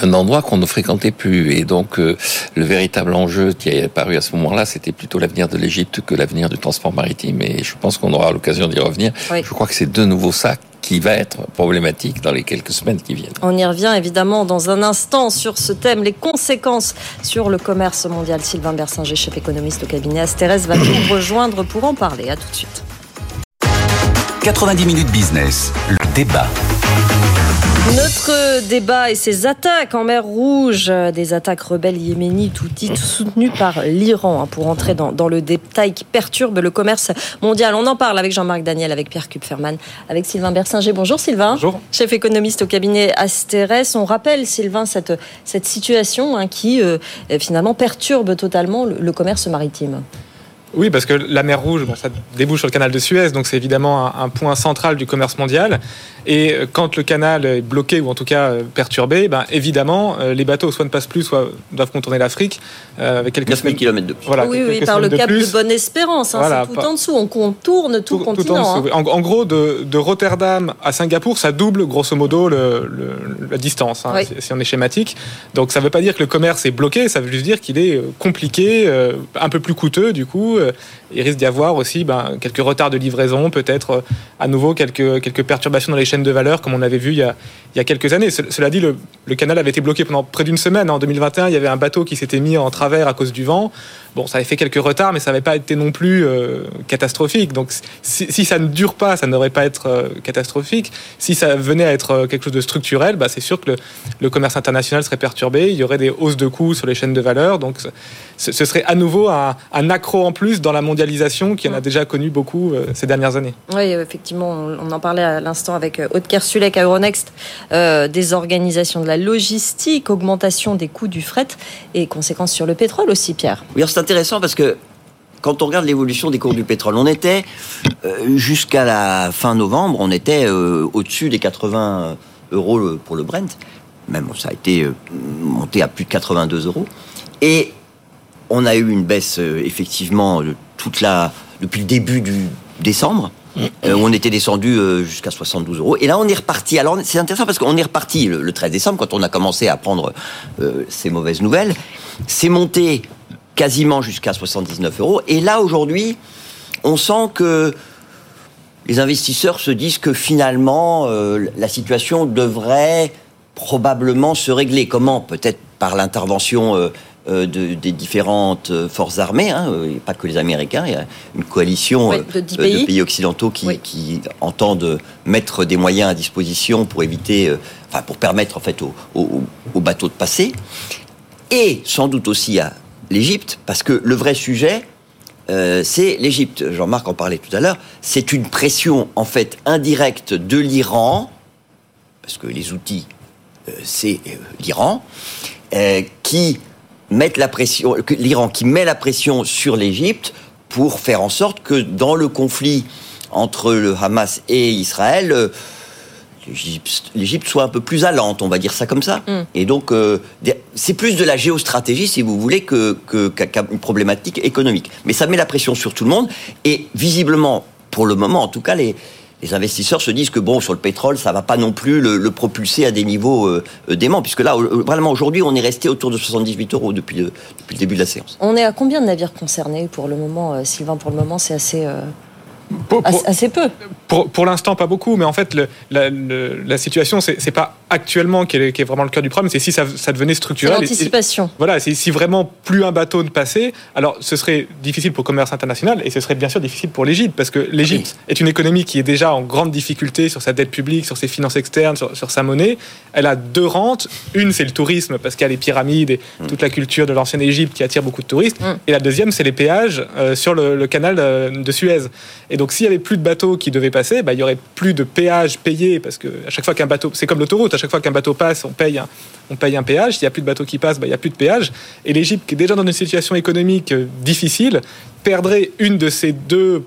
un endroit qu'on ne fréquentait plus. Et donc, le véritable enjeu qui est apparu à ce moment-là, c'était plutôt l'avenir de l'Égypte que l'avenir du transport maritime. Et je pense qu'on aura l'occasion d'y revenir. Je crois que c'est de nouveau ça qui va être problématique dans les quelques semaines qui viennent. On y revient évidemment dans un instant sur ce thème, les conséquences sur le commerce mondial. Sylvain Bersinger, chef économiste au cabinet Astérès, va nous rejoindre pour en parler. À tout de suite. 90 minutes business, le débat. Notre débat et ses attaques en mer Rouge, des attaques rebelles yéménites ou dites soutenues par l'Iran, hein, pour entrer dans, le détail qui perturbe le commerce mondial. On en parle avec Jean-Marc Daniel, avec Pierre Kupferman, avec Sylvain Bersinger. Bonjour Sylvain. Bonjour. Chef économiste au cabinet Asterès. On rappelle, Sylvain, cette, cette situation hein, qui euh, finalement perturbe totalement le commerce maritime. Oui, parce que la mer Rouge, bon, ça débouche sur le canal de Suez, donc c'est évidemment un, point central du commerce mondial. Et euh, quand le canal est bloqué ou en tout cas euh, perturbé, ben, évidemment, euh, les bateaux soit ne passent plus, soit doivent contourner l'Afrique avec quelques 9000 km de plus. Voilà, oui, oui, par le cap de, Bonne-Espérance, hein, c'est tout en dessous, on contourne tout, le continent. Hein. en, gros, de, Rotterdam à Singapour, ça double grosso modo le, la distance, hein, si, on est schématique. Donc ça ne veut pas dire que le commerce est bloqué, ça veut juste dire qu'il est compliqué, un peu plus coûteux du coup euh, il risque d'y avoir aussi ben, quelques retards de livraison, peut-être euh, à nouveau quelques, quelques perturbations dans les chaînes de valeur, comme on avait vu il y a, il y a quelques années. Ce- Cela dit, le canal avait été bloqué pendant près d'une semaine. En 2021, il y avait un bateau qui s'était mis en travers à cause du vent. Bon, ça avait fait quelques retards, mais ça n'avait pas été non plus euh, catastrophique. Donc, si, si ça ne dure pas, ça n'aurait pas être euh, catastrophique. Si ça venait à être euh, quelque chose de structurel, bah, c'est sûr que le, le commerce international serait perturbé. Il y aurait des hausses de coûts sur les chaînes de valeur. Donc, ce, ce serait à nouveau un, un accro en plus dans la mondialisation qui en a déjà connu beaucoup euh, ces dernières années. Oui, effectivement, on on en parlait à l'instant avec Aude Kersulek à Euronext, euh, désorganisation de la logistique, augmentation des coûts du fret et conséquences sur le pétrole aussi, Pierre. Oui, alors c'est intéressant parce que quand on regarde l'évolution des cours du pétrole, on était euh, jusqu'à la fin novembre, on était euh, au-dessus des 80 euros pour le Brent. Même ça a été euh, monté à plus de 82 euros. Et on a eu une baisse effectivement toute la depuis le début du décembre. euh, on était descendu jusqu'à 72 euros. Et là, on est reparti. Alors, c'est intéressant parce qu'on est reparti le, le 13 décembre, quand on a commencé à prendre ces mauvaises nouvelles. C'est monté quasiment jusqu'à 79 euros. Et là, aujourd'hui, on sent que les investisseurs se disent que finalement, euh, la situation devrait probablement se régler. Comment Peut-être par l'intervention euh, euh, de- des différentes forces armées, hein, et pas que les Américains. Il y a une coalition de pays. occidentaux qui, qui entendent mettre des moyens à disposition pour éviter, enfin pour permettre en fait aux, aux- aux bateaux de passer, et sans doute aussi à l'Égypte, parce que le vrai sujet, euh, c'est l'Égypte. Jean-Marc en parlait tout à l'heure. C'est une pression en fait indirecte de l'Iran, parce que les outils, euh, c'est euh, l'Iran, qui mettent la pression, l'Iran qui met la pression sur l'Égypte pour faire en sorte que dans le conflit entre le Hamas et Israël, l'Égypte- soit un peu plus allante, on va dire ça comme ça. Et donc, euh, c'est plus de la géostratégie, si vous voulez, que, que- une problématique économique. Mais ça met la pression sur tout le monde. Et visiblement, pour le moment, en tout cas, les, les investisseurs se disent que bon, sur le pétrole, ça va pas non plus le, le propulser à des niveaux euh, euh, déments, puisque là, vraiment aujourd'hui, on est resté autour de 78 euros depuis le, depuis le début de la séance. On est à combien de navires concernés pour le moment, euh, Sylvain Pour le moment, c'est assez, Pour- pour- assez, peu. Pour, pour l'instant, pas beaucoup, mais en fait, le- la, le- la situation, c'est pas actuellement qui est, qui est vraiment le cœur du problème, c'est si ça, ça devenait structurel. Et- et- l'anticipation. Voilà, c'est si vraiment plus un bateau ne passait, alors ce serait difficile pour le commerce international et ce serait bien sûr difficile pour l'Égypte parce que l'Égypte est une économie qui est déjà en grande difficulté sur sa dette publique, sur ses finances externes, sur, sur sa monnaie. Elle a deux rentes. Une, c'est le tourisme parce qu'il y a les pyramides et toute la culture de l'ancienne Égypte qui attire beaucoup de touristes. Et la deuxième, c'est les péages euh, sur le, le canal euh, de Suez. Et donc, s'il y avait plus de bateaux qui devaient passer, bah, il y aurait plus de péages payés parce que à chaque fois qu'un bateau, c'est comme l'autoroute, chaque fois qu'un bateau passe, on paye un, péage. S'il n'y a plus de bateaux qui passent, bah, il n'y a plus de péage. Et l'Égypte, qui est déjà dans une situation économique euh, difficile, perdrait une de ces deux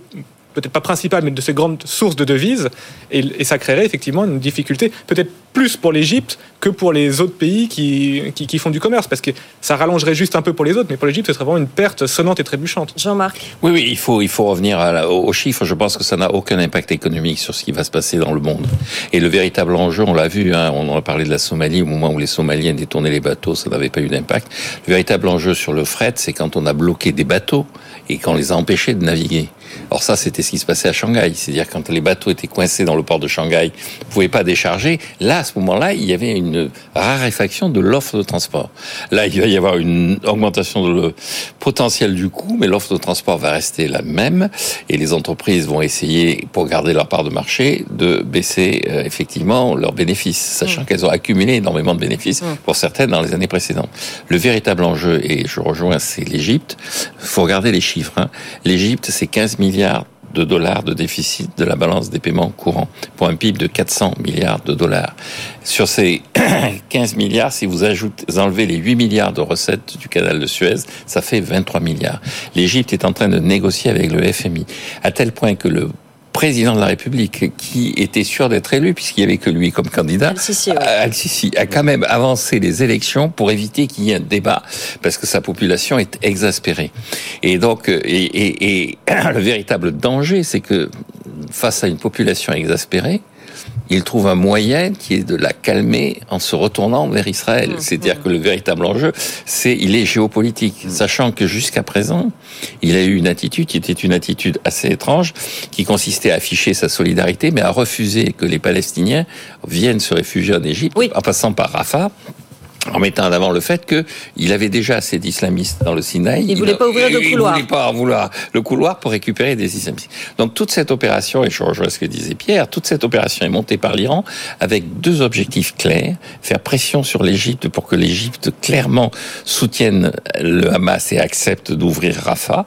peut-être pas principale, mais de ces grandes sources de devises, et, et ça créerait effectivement une difficulté, peut-être plus pour l'Égypte que pour les autres pays qui, qui, qui font du commerce, parce que ça rallongerait juste un peu pour les autres, mais pour l'Égypte, ce serait vraiment une perte sonnante et trébuchante. Jean-Marc Oui, oui, il faut, il faut revenir à la- aux chiffres. Je pense que ça n'a aucun impact économique sur ce qui va se passer dans le monde. Et le véritable enjeu, on l'a vu, hein, on en a parlé de la Somalie, au moment où les Somaliens détournaient les bateaux, ça n'avait pas eu d'impact. Le véritable enjeu sur le fret, c'est quand on a bloqué des bateaux et qu'on les a empêchés de naviguer. Or ça, c'était ce qui se passait à Shanghai. C'est-à-dire quand les bateaux étaient coincés dans le port de Shanghai, ne pouvaient pas décharger. Là, à ce moment-là, il y avait une raréfaction de l'offre de transport. Là, il va y avoir une augmentation de le potentiel du coût, mais l'offre de transport va rester la même et les entreprises vont essayer, pour garder leur part de marché, de baisser euh, effectivement leurs bénéfices, sachant qu'elles ont accumulé énormément de bénéfices pour certaines dans les années précédentes. Le véritable enjeu, et je rejoins, c'est l'Égypte. faut regarder les chiffres. Hein. L'Égypte, c'est 15 milliards de dollars de déficit de la balance des paiements courants pour un PIB de 400 milliards de dollars. Sur ces 15 milliards, si vous ajoutez, vous enlevez les 8 milliards de recettes du canal de Suez, ça fait 23 milliards. L'Égypte est en train de négocier avec le FMI à tel point que le président de la République, qui était sûr d'être élu, puisqu'il n'y avait que lui comme candidat, Al-Sisi, ouais. Al-Sisi a quand même avancé les élections pour éviter qu'il y ait un débat, parce que sa population est exaspérée. Et donc, euh, et, et, et le véritable danger, c'est que face à une population exaspérée, il trouve un moyen qui est de la calmer en se retournant vers Israël. C'est-à-dire que le véritable enjeu, c'est il est géopolitique, sachant que jusqu'à présent, il a eu une attitude qui était une attitude assez étrange, qui consistait à afficher sa solidarité, mais à refuser que les Palestiniens viennent se réfugier en Égypte, en passant par Rafah, en mettant en avant le fait qu'il avait déjà assez d'islamistes dans le Sinaï. Il ne voulait pas ouvrir de couloir. Il voulait pas vouloir le couloir pour récupérer des islamistes. Donc toute cette opération, et je rejoins ce que disait Pierre, toute cette opération est montée par l'Iran avec deux objectifs clairs. Faire pression sur l'Égypte pour que l'Égypte clairement soutienne le Hamas et accepte d'ouvrir Rafah.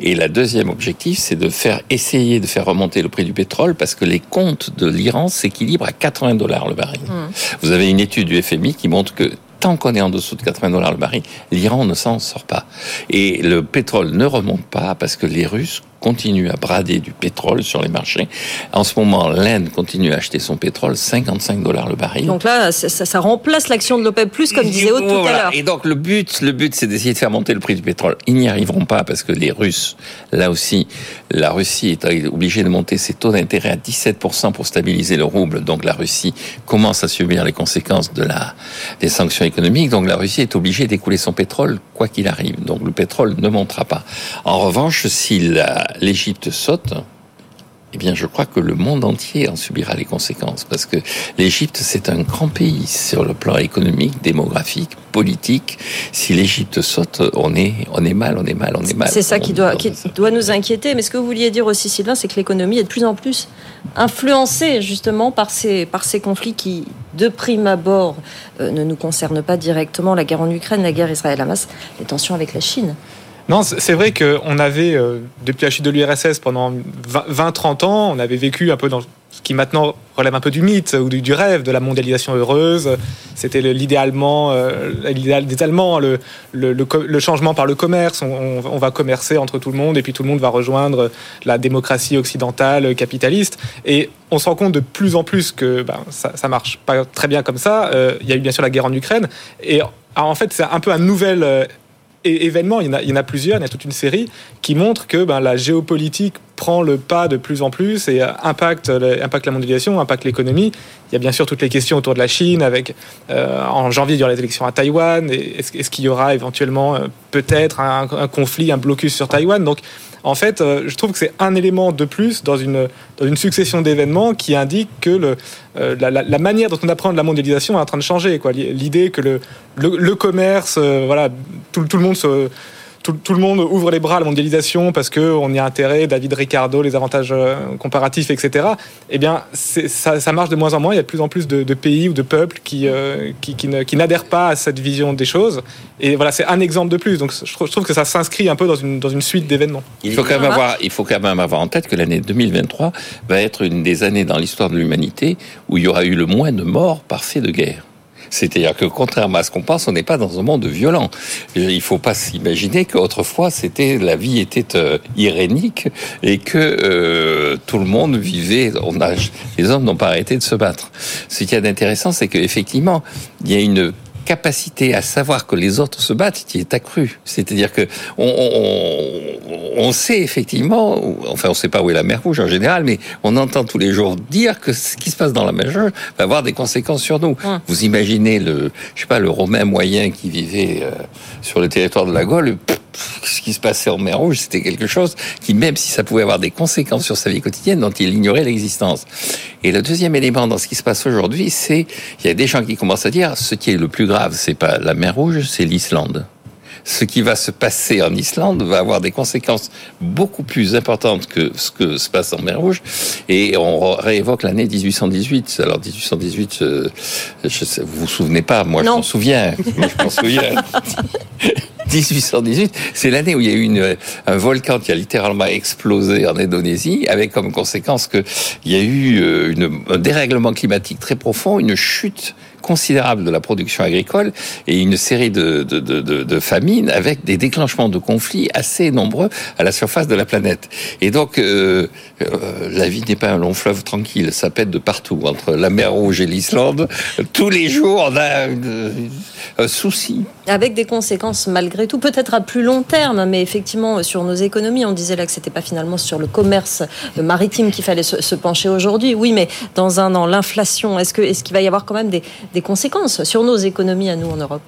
Et la deuxième objectif, c'est de faire essayer de faire remonter le prix du pétrole parce que les comptes de l'Iran s'équilibrent à 80 dollars le baril. Hum. Vous avez une étude du FMI qui montre que tant qu'on est en dessous de 80 dollars le baril, l'Iran ne s'en sort pas. Et le pétrole ne remonte pas parce que les Russes continuent à brader du pétrole sur les marchés. En ce moment, l'Inde continue à acheter son pétrole 55 dollars le baril. Donc là, ça, ça- ça remplace l'action de l'OPEP+, comme disait Aude tout à l'heure. Et donc le but, le but, c'est d'essayer de faire monter le prix du pétrole. Ils n'y arriveront pas parce que les Russes, là aussi, la Russie est obligée de monter ses taux d'intérêt à 17% pour stabiliser le rouble. Donc la Russie commence à subir les conséquences de la des sanctions économiques. Donc la Russie est obligée d'écouler son pétrole quoi qu'il arrive. Donc le pétrole ne montera pas. En revanche, si la- l'Égypte saute, eh bien, je crois que le monde entier en subira les conséquences parce que l'Égypte, c'est un grand pays sur le plan économique, démographique, politique. Si l'Égypte saute, on est, on est mal, on est mal, on est mal. C'est ça On- qui doit, qui doit nous inquiéter. Mais ce que vous vouliez dire aussi, Sylvain, c'est que l'économie est de plus en plus influencée justement par ces, par ces conflits qui, de prime abord, euh, ne nous concernent pas directement. La guerre en Ukraine, la guerre Israël-Hamas, les tensions avec la Chine. Non, c'est vrai qu'on avait, euh, depuis la chute de l'URSS, pendant 20-30 ans, on avait vécu un peu dans ce qui maintenant relève un peu du mythe ou du, rêve de la mondialisation heureuse. C'était le- l'idéalement, euh, l'idéal des Allemands, le, le, le changement par le commerce. On, va commercer entre tout le monde et puis tout le monde va rejoindre la démocratie occidentale capitaliste. Et on se rend compte de plus en plus que ben, ça, ça marche pas très bien comme ça. Euh, Il y a eu bien sûr la guerre en Ukraine. Et en fait, c'est un peu un nouvel euh, é- événement, il y, en a, plusieurs, il y a toute une série qui montrent que ben, la géopolitique prend le pas de plus en plus et euh, impacte, impacte la mondialisation, impacte l'économie. Il y a bien sûr toutes les questions autour de la Chine, avec euh, en janvier il y aura les élections à Taïwan. Est-ce qu'il y aura éventuellement euh, peut-être un, un conflit, un blocus sur Taïwan Donc en fait, euh, je trouve que c'est un élément de plus dans une, succession d'événements qui indique que euh, la, manière dont on apprend de la mondialisation est en train de changer. L'idée que le, commerce, euh, voilà, tout le monde se tout, tout le monde ouvre les bras à la mondialisation parce qu'on y a intérêt, David Ricardo, les avantages euh, comparatifs, etc. Eh bien, ça, ça marche de moins en moins. Il y a de plus en plus de, de pays ou de peuples qui, euh, qui, qui ne- qui n'adhèrent pas à cette vision des choses. Et voilà, c'est un exemple de plus. Donc, je trouve, je trouve que ça s'inscrit un peu dans une, dans une suite d'événements. Il faut, quand même avoir, il faut quand même avoir en tête que l'année 2023 va être une des années dans l'histoire de l'humanité où il y aura eu le moins de morts par fait de guerre. C'est-à-dire que contrairement à ce qu'on pense, on n'est pas dans un monde violent. Il ne faut pas s'imaginer qu'autrefois la vie était euh, irénique et que euh, tout le monde vivait. On a, les hommes n'ont pas arrêté de se battre. Ce qu'il y a d'intéressant, c'est qu'effectivement, il y a une capacité à savoir que les autres se battent qui est accrue. C'est-à-dire que on, on, on sait effectivement, enfin on sait pas où est la mer Rouge en général, mais on entend tous les jours dire que ce qui se passe dans la mer Rouge va avoir des conséquences sur nous. Vous imaginez le, je sais pas, le Romain moyen qui vivait euh, sur le territoire de la Gaule. pff, ce qui se passait en mer Rouge, c'était quelque chose qui, même si ça pouvait avoir des conséquences sur sa vie quotidienne, dont il ignorait l'existence. Et le deuxième élément dans ce qui se passe aujourd'hui, c'est il y a des gens qui commencent à dire ce qui est le plus grave, c'est pas la mer Rouge, c'est l'Islande. Ce qui va se passer en Islande va avoir des conséquences beaucoup plus importantes que ce que se passe en mer Rouge. Et on réévoque l'année 1818. Alors 1818, euh, je sais, vous vous souvenez pas, moi je Non. m'en souviens. Moi, je m'en souviens. 1818, c'est l'année où il y a eu un volcan qui a littéralement explosé en Indonésie, avec comme conséquence que il y a eu euh, un dérèglement climatique très profond, une chute considérable de la production agricole et une série de, famines avec des déclenchements de conflits assez nombreux à la surface de la planète. Et donc, euh, euh, la vie n'est pas un long fleuve tranquille, ça pète de partout, entre la mer Rouge et l'Islande. Tous les jours, on a un souci. Avec des conséquences malgré tout, peut-être à plus long terme, mais effectivement sur nos économies. On disait là que c'était pas finalement sur le commerce maritime qu'il fallait se, pencher aujourd'hui. Oui, mais dans un an, l'inflation, est-ce qu'il est qu'il va y avoir quand même des, des conséquences sur nos économies à nous en Europe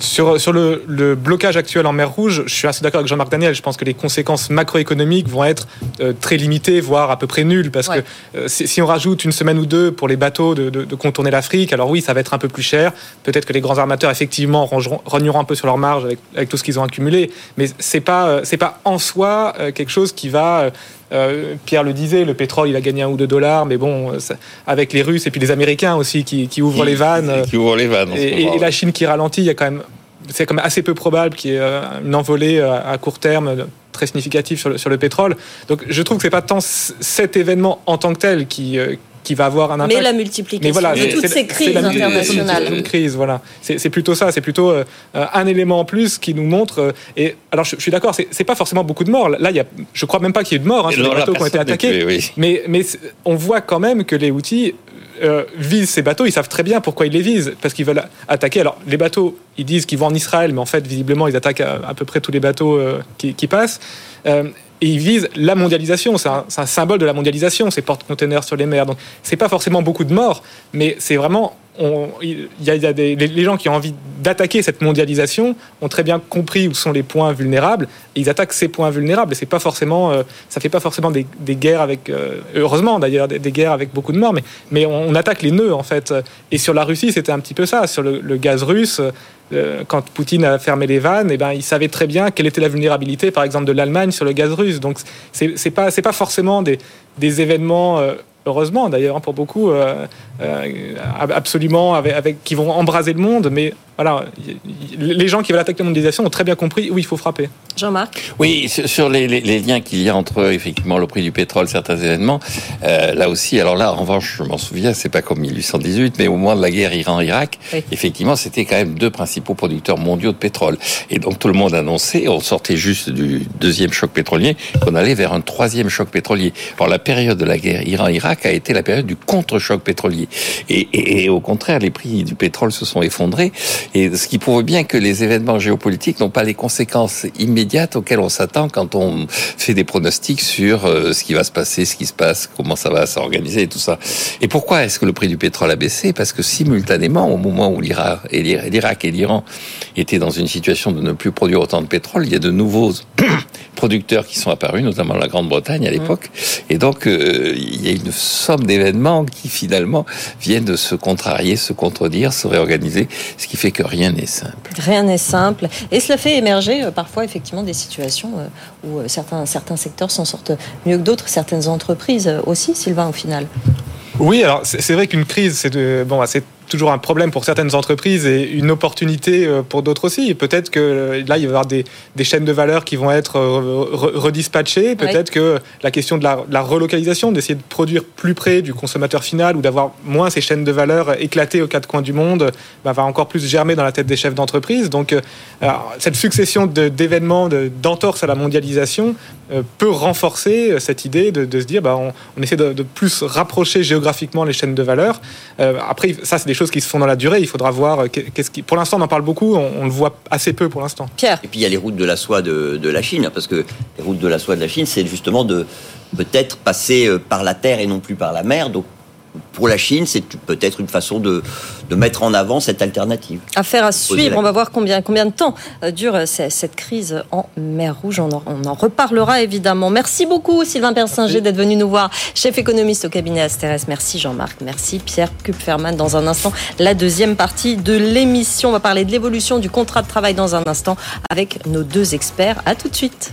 sur, sur le, le, blocage actuel en mer Rouge, je suis assez d'accord avec Jean-Marc Daniel. Je pense que les conséquences macroéconomiques vont être euh, très limitées, voire à peu près nulles. Parce que euh, si, on rajoute une semaine ou deux pour les bateaux de, de, de contourner l'Afrique, alors oui, ça va être un peu plus cher. Peut-être que les grands armateurs, effectivement, rogneront un peu sur leur marge avec, avec tout ce qu'ils ont accumulé. Mais c'est pas, euh, c'est pas en soi quelque chose qui va euh, Pierre le disait, le pétrole, il a gagné un ou deux dollars, mais bon, avec les Russes et puis les Américains aussi qui, ouvrent les vannes. Qui ouvrent les vannes. Et, et, la Chine qui ralentit, il y a quand même, c'est quand même assez peu probable qu'il y ait euh, une envolée euh, à court terme très significative sur le, sur le pétrole. Donc je trouve que c'est pas tant cet événement en tant que tel qui qui va avoir un impact. Mais la multiplication de toutes ces crises internationales. Une crise, voilà. C'est plutôt ça. C'est plutôt euh, un élément en plus qui nous montre. Euh, et alors, je, suis d'accord. C'est pas forcément beaucoup de morts. Là, il y a, je crois même pas qu'il y ait de morts hein, sur les bateaux qui ont été attaqués. Mais, mais on voit quand même que les outils euh, visent ces bateaux, ils savent très bien pourquoi ils les visent, parce qu'ils veulent attaquer. Alors, les bateaux, ils disent qu'ils vont en Israël, mais en fait, visiblement, ils attaquent à, peu près tous les bateaux qui, qui, passent et ils visent la mondialisation. C'est un, symbole de la mondialisation, ces porte-containers sur les mers. Donc, c'est pas forcément beaucoup de morts, mais c'est vraiment il y a, des, les gens qui ont envie d'attaquer cette mondialisation ont très bien compris où sont les points vulnérables. Et ils attaquent ces points vulnérables. Et c'est pas forcément euh, ça fait pas forcément des, guerres avec euh, heureusement d'ailleurs des, guerres avec beaucoup de morts mais mais on, on, attaque les nœuds en fait. Et sur la Russie c'était un petit peu ça. Sur le, gaz russe euh, quand Poutine a fermé les vannes, et eh ben, il savait très bien quelle était la vulnérabilité, par exemple, de l'Allemagne sur le gaz russe. Donc, c'est pas, pas forcément des, événements heureusement d'ailleurs hein, pour beaucoup, euh, euh, absolument avec, qui vont embraser le monde, mais voilà, les gens qui veulent attaquer la mondialisation ont très bien compris où il faut frapper. Jean-Marc Oui, sur les, les, les liens qu'il y a entre effectivement le prix du pétrole, certains événements, euh, là aussi, alors là, en revanche, je m'en souviens, c'est pas comme 1818, mais au moment de la guerre Iran-Irak, effectivement, c'était quand même deux principaux producteurs mondiaux de pétrole. Et donc tout le monde annonçait, on sortait juste du deuxième choc pétrolier, qu'on allait vers un troisième choc pétrolier. Alors la période de la guerre Iran-Irak a été la période du contre-choc pétrolier. Et, et, et, au contraire, les prix du pétrole se sont effondrés. Et ce qui prouve bien que les événements géopolitiques n'ont pas les conséquences immédiates auxquelles on s'attend quand on fait des pronostics sur euh, ce qui va se passer, ce qui se passe, comment ça va s'organiser et tout ça. Et pourquoi est-ce que le prix du pétrole a baissé? Parce que simultanément, au moment où l'Irak et l'Iran étaient dans une situation de ne plus produire autant de pétrole, il y a de nouveaux producteurs qui sont apparus, notamment la Grande-Bretagne à mmh. l'époque. Et donc, euh, il y a une somme d'événements qui finalement viennent de se contrarier, se contredire, se réorganiser, ce qui fait que rien n'est simple. Rien n'est simple. Et cela fait émerger euh, parfois effectivement des situations euh, où euh, certains, certains secteurs s'en sortent mieux que d'autres, certaines entreprises aussi, Sylvain, au final. Oui, alors c'est vrai qu'une crise, c'est de bon, c'est toujours un problème pour certaines entreprises et une opportunité euh, pour d'autres aussi. Peut-être que euh, là, il va y avoir des, des, chaînes de valeur qui vont être euh, redispatchées. Peut-être que la question de la, la relocalisation, d'essayer de produire plus près du consommateur final ou d'avoir moins ces chaînes de valeur éclatées aux quatre coins du monde, bah, va encore plus germer dans la tête des chefs d'entreprise. Donc, alors, cette succession d'événements, d'entorses à la mondialisation peut renforcer cette idée de, de se dire, bah, on, on essaie de, de, plus rapprocher géographiquement les chaînes de valeur. après, ça, c'est des choses qui se font dans la durée. Il faudra voir euh, qu'est-ce qui. Pour l'instant, on en parle beaucoup. On, le voit assez peu pour l'instant. Pierre. Et puis il y a les routes de la soie de, de la Chine, parce que les routes de la soie de la Chine, c'est justement de peut-être passer euh, par la terre et non plus par la mer. Donc pour la Chine, c'est peut-être une façon de, de, mettre en avant cette alternative. Affaire à suivre. On va voir combien, combien de temps euh, dure euh, cette crise en mer Rouge. On en, on en reparlera évidemment. Merci beaucoup Sylvain Persinger d'être venu nous voir, chef économiste au cabinet Asterès. Merci Jean-Marc. Merci Pierre Kupferman. Dans un instant, la deuxième partie de l'émission. On va parler de l'évolution du contrat de travail dans un instant avec nos deux experts. À tout de suite.